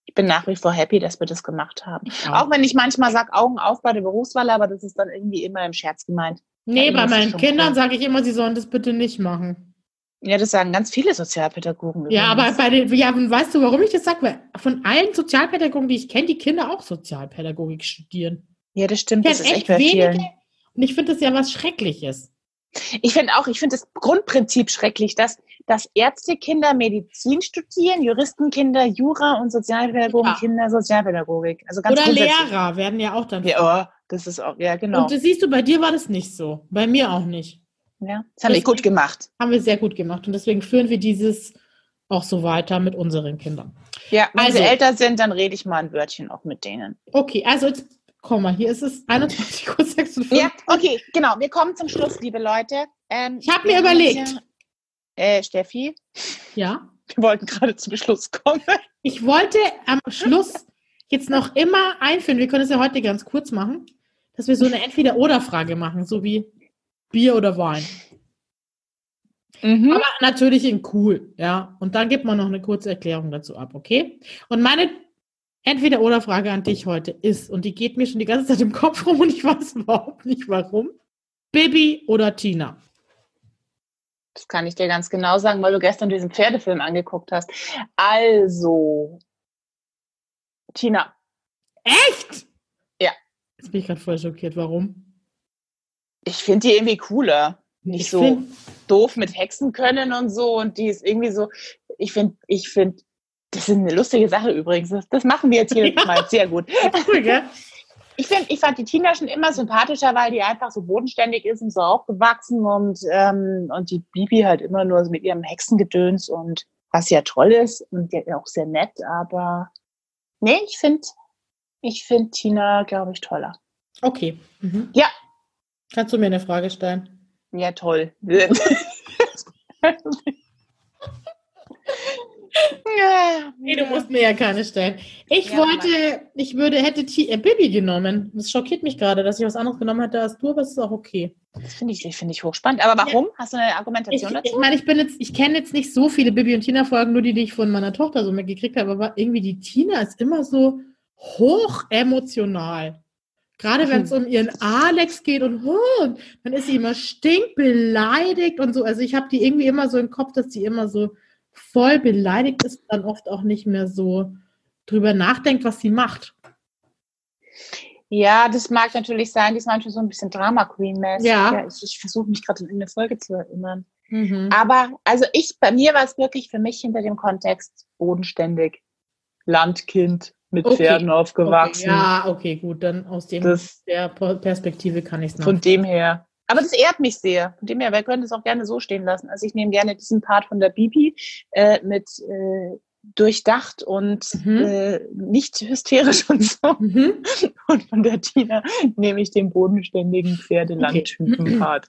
Ich bin nach wie vor happy, dass wir das gemacht haben. Ja. Auch wenn ich manchmal sage, Augen auf bei der Berufswahl, aber das ist dann irgendwie immer im Scherz gemeint. Nee, Ja, bei meinen Kindern sage ich immer, sie sollen das bitte nicht machen. Ja, das sagen ganz viele Sozialpädagogen. Ja, aber übrigens. bei den, ja, weißt du, warum ich das sage? Weil von allen Sozialpädagogen, die ich kenne, die Kinder auch Sozialpädagogik studieren. Ja, das stimmt. Das ist echt bei vielen. Und ich finde das ja was Schreckliches. Ich finde auch, ich finde das Grundprinzip schrecklich, dass, dass Ärztekinder Medizin studieren, Juristenkinder Jura und Sozialpädagogenkinder Sozialpädagogik. Also ganz Oder. Lehrer werden ja auch dann. Ja, oh, das ist auch, ja, genau. Und das siehst du, bei dir war das nicht so. Bei mir auch nicht. ja, das haben wir gut gemacht. Haben wir sehr gut gemacht. Und deswegen führen wir dieses auch so weiter mit unseren Kindern. Ja, wenn Also- sie älter sind, dann rede ich mal ein Wörtchen auch mit denen. Okay, also jetzt komm mal, hier ist es 21.56 Uhr. Ja, okay, genau. Wir kommen zum Schluss, liebe Leute. Ähm, Ich hab mir überlegt. äh, Steffi, ja. wir wollten gerade zum Schluss kommen. Ich wollte am Schluss jetzt noch immer einführen, wir können es ja heute ganz kurz machen, dass wir so eine Entweder-Oder-Frage machen, so wie Bier oder Wein. Mhm. Aber natürlich in cool, ja. Und dann gibt man noch eine kurze Erklärung dazu ab, okay? Und meine Entweder-Oder-Frage an dich heute ist, und die geht mir schon die ganze Zeit im Kopf rum und ich weiß überhaupt nicht warum. Bibi oder Tina? Das kann ich dir ganz genau sagen, weil du gestern diesen Pferdefilm angeguckt hast. Also, Tina, Echt? Ja. Jetzt bin ich gerade voll schockiert. Warum? ich finde die irgendwie cooler. Nicht Ich so doof mit Hexen können und so. Und die ist irgendwie so, ich finde, ich finde, das ist eine lustige Sache übrigens. Das, machen wir jetzt hier Ja. mal sehr gut. Cool, gell? Ich finde, ich fand die Tina schon immer sympathischer, weil die einfach so bodenständig ist und so aufgewachsen und, ähm, und die Bibi halt immer nur so mit ihrem Hexengedöns und was ja toll ist und ja auch sehr nett, aber nee, ich finde, ich finde Tina, glaube ich, toller. Okay. Mhm. Ja. Kannst du mir eine Frage stellen? Ja, toll. ja, Nee, du musst mir ja keine stellen. Ich Ja, wollte, ich würde, hätte Ti- äh, Bibi genommen. Das schockiert mich gerade, dass ich was anderes genommen hätte als du, aber es ist auch okay. Das finde ich, finde ich hochspannend. Aber warum? Hast du eine Ich, Argumentation ich dazu? meine, ich bin jetzt, ich kenne jetzt nicht so viele Bibi und Tina Folgen, nur die, die ich von meiner Tochter so mitgekriegt habe, aber irgendwie die Tina ist immer so hoch emotional. Gerade wenn es um ihren Alex geht und oh, dann ist sie immer stinkbeleidigt und so. Also ich habe die irgendwie immer so im Kopf, dass sie immer so voll beleidigt ist dann oft auch nicht mehr so drüber nachdenkt, was sie macht. Ja, das mag natürlich sein. Die ist manchmal so ein bisschen Drama Queen-mäßig. Ja. ich ich versuche mich gerade in eine Folge zu erinnern. Mhm. Aber, also ich, bei mir war es wirklich für mich hinter dem Kontext bodenständig. Landkind, mit Okay. Pferden aufgewachsen. Okay, ja, okay, gut, dann aus dem, Das, der Perspektive kann ich es von dem her. Aber das ehrt mich sehr. Von dem her, wir können es auch gerne so stehen lassen. Also ich nehme gerne diesen Part von der Bibi äh, mit äh, durchdacht und Mhm. äh, nicht hysterisch und so. Mhm. Und von der Tina nehme ich den bodenständigen Pferdelandtypen-Part.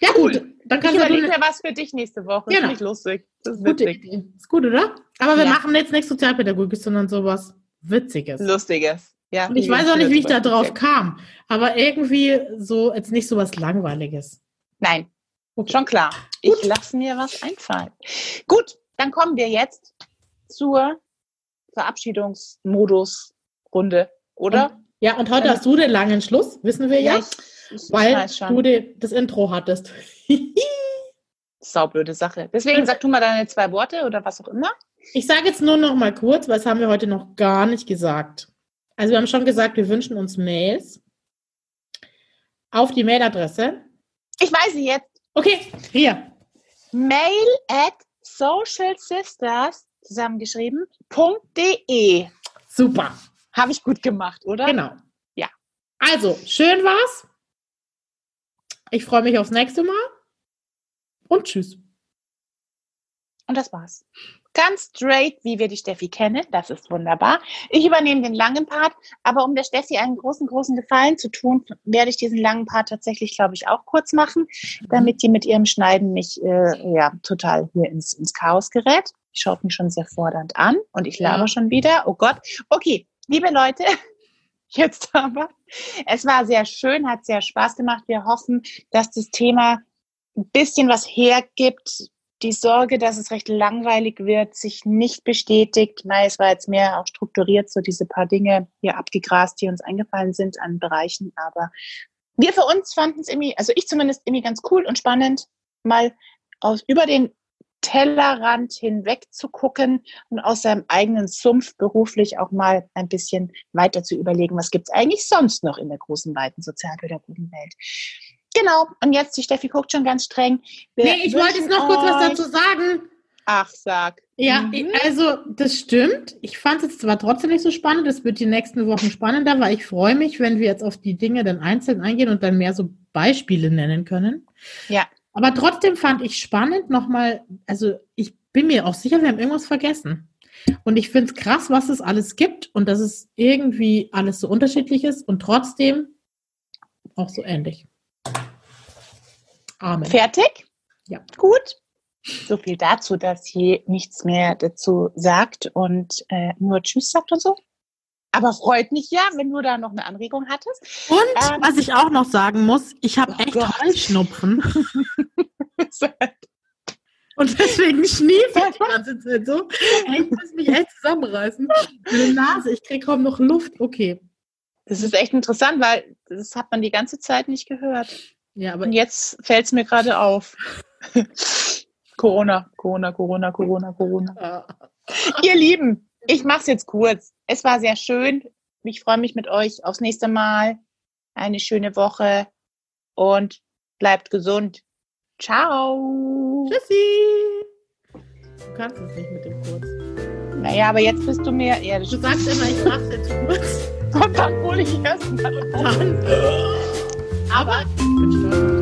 Ja, Cool. gut, dann Ich kannst du überlege mir was für dich nächste Woche. Genau. Finde ich lustig. Das ist gute witzig. Idee. Ist gut, oder? Aber wir Ja. machen jetzt nicht Sozialpädagogik, sondern sowas Witziges. Lustiges. Ja, Und ich weiß auch nicht, wie ich da drauf kam. Aber irgendwie so, jetzt nicht so was Langweiliges. Nein, Okay. schon klar. Ich lasse mir was einfallen. Gut, dann kommen wir jetzt zur Verabschiedungsmodus-Runde, oder? Und, ja, und heute Dann- hast du den langen Schluss, wissen wir ja, ich, ich, ich weil du de, das Intro hattest. Saublöde Sache. Deswegen sag du mal deine zwei Worte oder was auch immer. Ich sage jetzt nur noch mal kurz, weil das haben wir heute noch gar nicht gesagt. Also wir haben schon gesagt, wir wünschen uns Mails auf die Mailadresse. Ich weiß sie jetzt. Okay, hier. Mail at socialsisters zusammengeschrieben .de. Super. Habe ich gut gemacht, oder? Genau. Ja. Also, schön war's. Ich freue mich aufs nächste Mal. Und tschüss. Und das war's. Ganz straight, wie wir die Steffi kennen. Das ist wunderbar. Ich übernehme den langen Part, aber um der Steffi einen großen, großen Gefallen zu tun, werde ich diesen langen Part tatsächlich, glaube ich, auch kurz machen, damit die mit ihrem Schneiden nicht äh, ja, total hier ins, ins Chaos gerät. Schaut mich schon sehr fordernd an und ich laber ja. schon wieder. Oh Gott. Okay, liebe Leute, jetzt aber. Es war sehr schön, hat sehr Spaß gemacht. Wir hoffen, dass das Thema ein bisschen was hergibt, die Sorge, dass es recht langweilig wird, sich nicht bestätigt. Nein, es war jetzt mehr auch strukturiert, so diese paar Dinge hier abgegrast, die uns eingefallen sind an Bereichen. Aber wir für uns fanden es irgendwie, also ich zumindest irgendwie ganz cool und spannend, mal aus, über den Tellerrand hinweg zu gucken und aus seinem eigenen Sumpf beruflich auch mal ein bisschen weiter zu überlegen, was gibt's eigentlich sonst noch in der großen, weiten Sozialpädagogenwelt. Genau. Und jetzt, die Steffi guckt schon ganz streng. Wir nee, ich wollte jetzt noch kurz was dazu sagen. Ach, sag. Ja, mhm. also das stimmt. Ich fand es zwar trotzdem nicht so spannend. Es wird die nächsten Wochen spannender, weil ich freue mich, wenn wir jetzt auf die Dinge dann einzeln eingehen und dann mehr so Beispiele nennen können. Ja. Aber trotzdem fand ich spannend nochmal, also ich bin mir auch sicher, wir haben irgendwas vergessen. Und ich finde es krass, was es alles gibt und dass es irgendwie alles so unterschiedlich ist und trotzdem auch so ähnlich. Amen. Fertig? Ja. Gut. So viel dazu, dass sie nichts mehr dazu sagt und äh, nur Tschüss sagt und so. Aber freut mich ja, wenn du da noch eine Anregung hattest. Und ähm, was ich auch noch sagen muss, ich habe oh echt Gott. Heuschnupfen. und deswegen schniefe ich die ganze Zeit so. Ich muss mich echt zusammenreißen. Meine Nase, ich kriege kaum noch Luft. Okay. Das ist echt interessant, weil das hat man die ganze Zeit nicht gehört. Ja, aber Und jetzt fällt es mir gerade auf. Corona, Corona, Corona, Corona, Corona. Ihr Lieben, ich mache es jetzt kurz. Es war sehr schön. Ich freue mich mit euch aufs nächste Mal. Eine schöne Woche und bleibt gesund. Ciao. Tschüssi. Du kannst es nicht mit dem Kurz. Naja, aber jetzt bist du mir. Ja, du sagst immer, ich mach's jetzt kurz. Und dann hole ich erst mal. Aber ich.